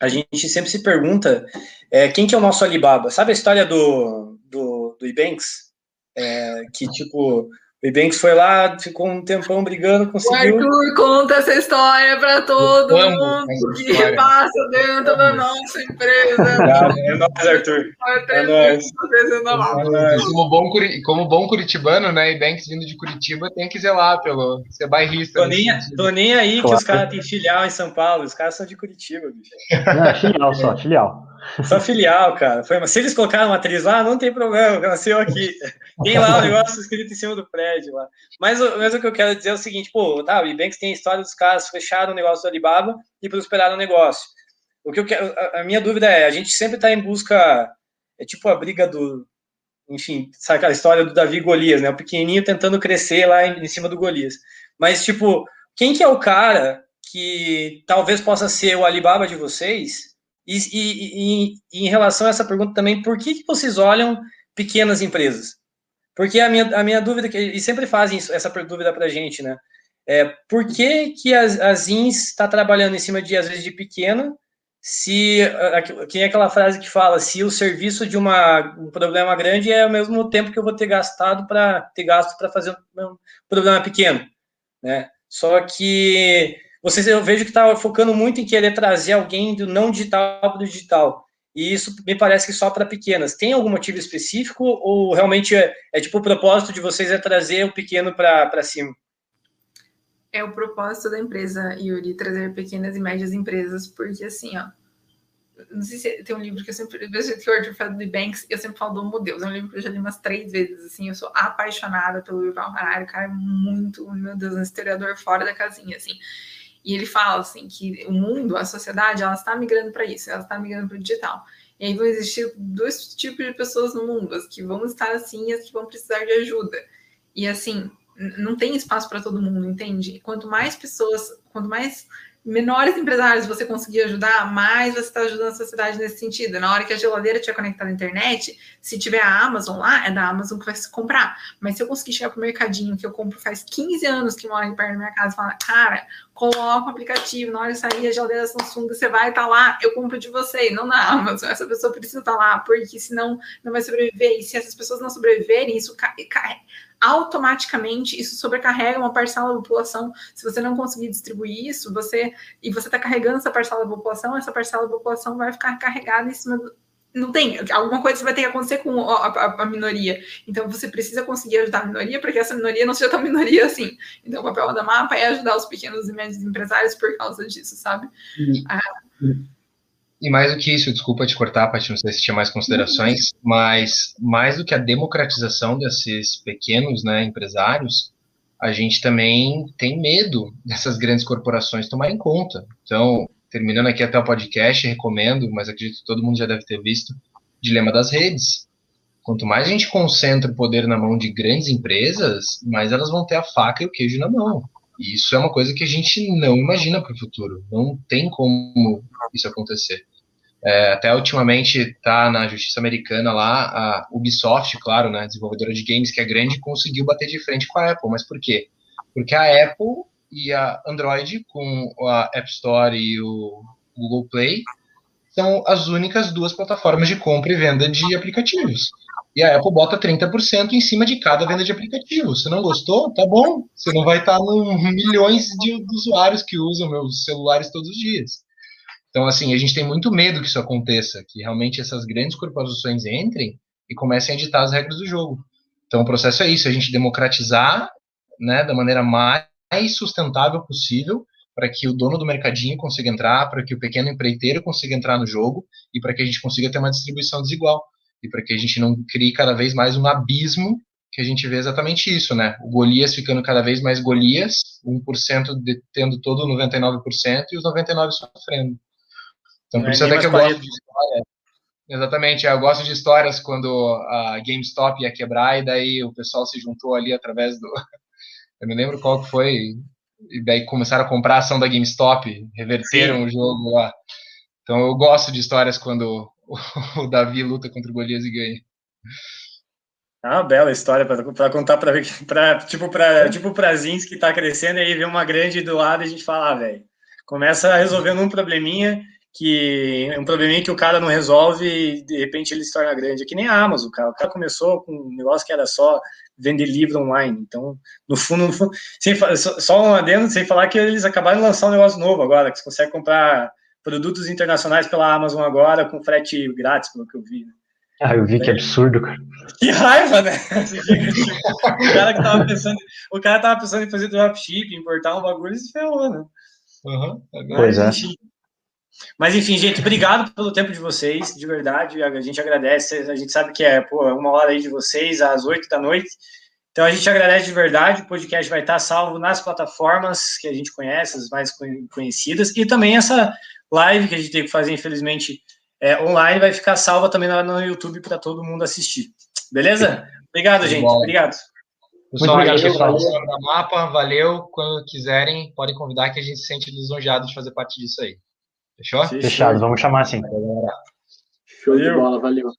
a gente sempre se pergunta é, quem que é o nosso Alibaba. Sabe a história do, do, do Ibanks? É, que, tipo, o Ibanks foi lá, ficou um tempão brigando, conseguiu. O Arthur conta essa história para todo mundo que passa dentro da nossa empresa. é nóis, Arthur. É nóis. É como, bom, como bom curitibano, né? Ibanks vindo de Curitiba tem que zelar pelo ser bairrista. Tô nem, tô nem aí claro. que os caras têm filial em São Paulo, os caras são de Curitiba, bicho. Não, é filial só, filial. Só filial, cara. Foi, se eles colocaram uma atriz lá, não tem problema, nasceu aqui. Tem lá o negócio escrito em cima do prédio lá. Mas, mas o que eu quero dizer é o seguinte, pô, tá, o Ibanks tem a história dos caras fecharam o negócio do Alibaba e prosperaram o negócio. O que eu quero, a, a minha dúvida é, a gente sempre está em busca, é tipo a briga do, enfim, sabe aquela história do Davi Golias, né? O pequenininho tentando crescer lá em, em cima do Golias. Mas, tipo, quem que é o cara que talvez possa ser o Alibaba de vocês e, e, e, em relação a essa pergunta também, por que, que vocês olham pequenas empresas? Porque a minha, a minha dúvida, e sempre fazem isso, essa dúvida para a gente, né? É, por que, que a, a ZINS está trabalhando em cima de, às vezes, de pequena, se, quem é aquela frase que fala, se o serviço de uma, um problema grande é o mesmo tempo que eu vou ter gastado para ter gasto para fazer um problema pequeno, né? Só que vocês eu vejo que está focando muito em querer trazer alguém do não digital para o digital. E isso me parece que só para pequenas. Tem algum motivo específico ou realmente é, é tipo o propósito de vocês é trazer o pequeno para cima? É o propósito da empresa, Yuri, trazer pequenas e médias empresas, porque assim, ó, não sei se tem um livro que eu sempre, vejo que o Arthur do Banks, eu sempre falo do Homo Deus, é um livro que eu já li umas três vezes, assim, eu sou apaixonada pelo Yuval Harari, o cara é muito, meu Deus, um historiador fora da casinha, assim, e ele fala assim que o mundo, a sociedade, ela está migrando para isso, ela está migrando para o digital. E aí vão existir dois tipos de pessoas no mundo, as que vão estar assim e as que vão precisar de ajuda. E assim, não tem espaço para todo mundo, entende? Quanto mais pessoas, quanto mais menores empresários você conseguir ajudar, mais você está ajudando a sociedade nesse sentido. Na hora que a geladeira tiver conectada à internet, se tiver a Amazon lá, é da Amazon que vai se comprar. Mas se eu conseguir chegar para o mercadinho que eu compro faz 15 anos que mora perto da minha casa e falar, cara, coloca o aplicativo, na hora de sair a geladeira Samsung, você vai estar tá lá, eu compro de você, não na Amazon. Essa pessoa precisa estar tá lá, porque senão não vai sobreviver. E se essas pessoas não sobreviverem, isso cai, cai automaticamente isso sobrecarrega uma parcela da população. Se você não conseguir distribuir isso, você e você está carregando essa parcela da população, essa parcela da população vai ficar carregada em cima do, não tem, alguma coisa vai ter que acontecer com a, a, a, minoria. Então você precisa conseguir ajudar a minoria para que essa minoria não seja tão minoria assim. Então o papel da mapa é ajudar os pequenos e médios empresários por causa disso, sabe? Ah, e mais do que isso, desculpa te cortar, Paty, não sei se tinha mais considerações, mas mais do que a democratização desses pequenos né, empresários, a gente também tem medo dessas grandes corporações tomarem conta. Então, terminando aqui até o podcast, recomendo, mas acredito que todo mundo já deve ter visto, Dilema das Redes. Quanto mais a gente concentra o poder na mão de grandes empresas, mais elas vão ter a faca e o queijo na mão. E isso é uma coisa que a gente não imagina para o futuro. Não tem como isso acontecer. É, até ultimamente está na justiça americana lá, a Ubisoft, claro, né, desenvolvedora de games que é grande, conseguiu bater de frente com a Apple. Mas por quê? Porque a Apple e a Android, com a App Store e o Google Play, são as únicas duas plataformas de compra e venda de aplicativos. e a Apple bota 30% em cima de cada venda de aplicativo. Se não gostou, tá bom. Você não vai estar no milhões de usuários que usam meus celulares todos os dias. Então, assim, a gente tem muito medo que isso aconteça, que realmente essas grandes corporações entrem e comecem a editar as regras do jogo. Então, o processo é isso, a gente democratizar, né, da maneira mais sustentável possível, para que o dono do mercadinho consiga entrar, para que o pequeno empreiteiro consiga entrar no jogo e para que a gente consiga ter uma distribuição desigual e para que a gente não crie cada vez mais um abismo que a gente vê exatamente isso, né? O Golias ficando cada vez mais Golias, 1% tendo todo 99% e os 99% sofrendo. Então, por isso até que eu gosto de história. Exatamente, eu gosto de histórias quando a GameStop ia quebrar e daí o pessoal se juntou ali através do... Eu me lembro qual que foi, e daí começaram a comprar a ação da GameStop, reverteram Sim. o jogo lá. Então eu gosto de histórias quando o Davi luta contra o Golias e ganha. Ah, bela história para contar para tipo para tipo para Zins que está crescendo e aí vê uma grande do lado e a gente fala, ah, velho, começa resolvendo um probleminha que um probleminha que o cara não resolve e de repente ele se torna grande. É que nem a Amazon, cara. O cara começou com um negócio que era só vender livro online. Então, no fundo, no fundo sem, só um adendo, sem falar que eles acabaram de lançar um negócio novo agora, que você consegue comprar produtos internacionais pela Amazon agora com frete grátis, pelo que eu vi. Né? Ah, eu vi que absurdo, cara. Que raiva, né? o cara que tava pensando, o cara tava pensando em fazer dropship, importar um bagulho e se ferrou, né? Uhum. Pois é. Mas enfim, gente, obrigado pelo tempo de vocês, de verdade. A gente agradece. A gente sabe que é pô, uma hora aí de vocês, às oito da noite. Então a gente agradece de verdade. O podcast vai estar salvo nas plataformas que a gente conhece, as mais conhecidas, e também essa live que a gente tem que fazer, infelizmente, é, online, vai ficar salva também no YouTube para todo mundo assistir. Beleza? Obrigado, gente. Obrigado. Pessoal, Muito obrigado, pessoal. Da Mapa, valeu. Quando quiserem, podem convidar que a gente se sente lisonjeado de fazer parte disso aí. Fechou? Fechado, vamos chamar assim. Show de bola, valeu.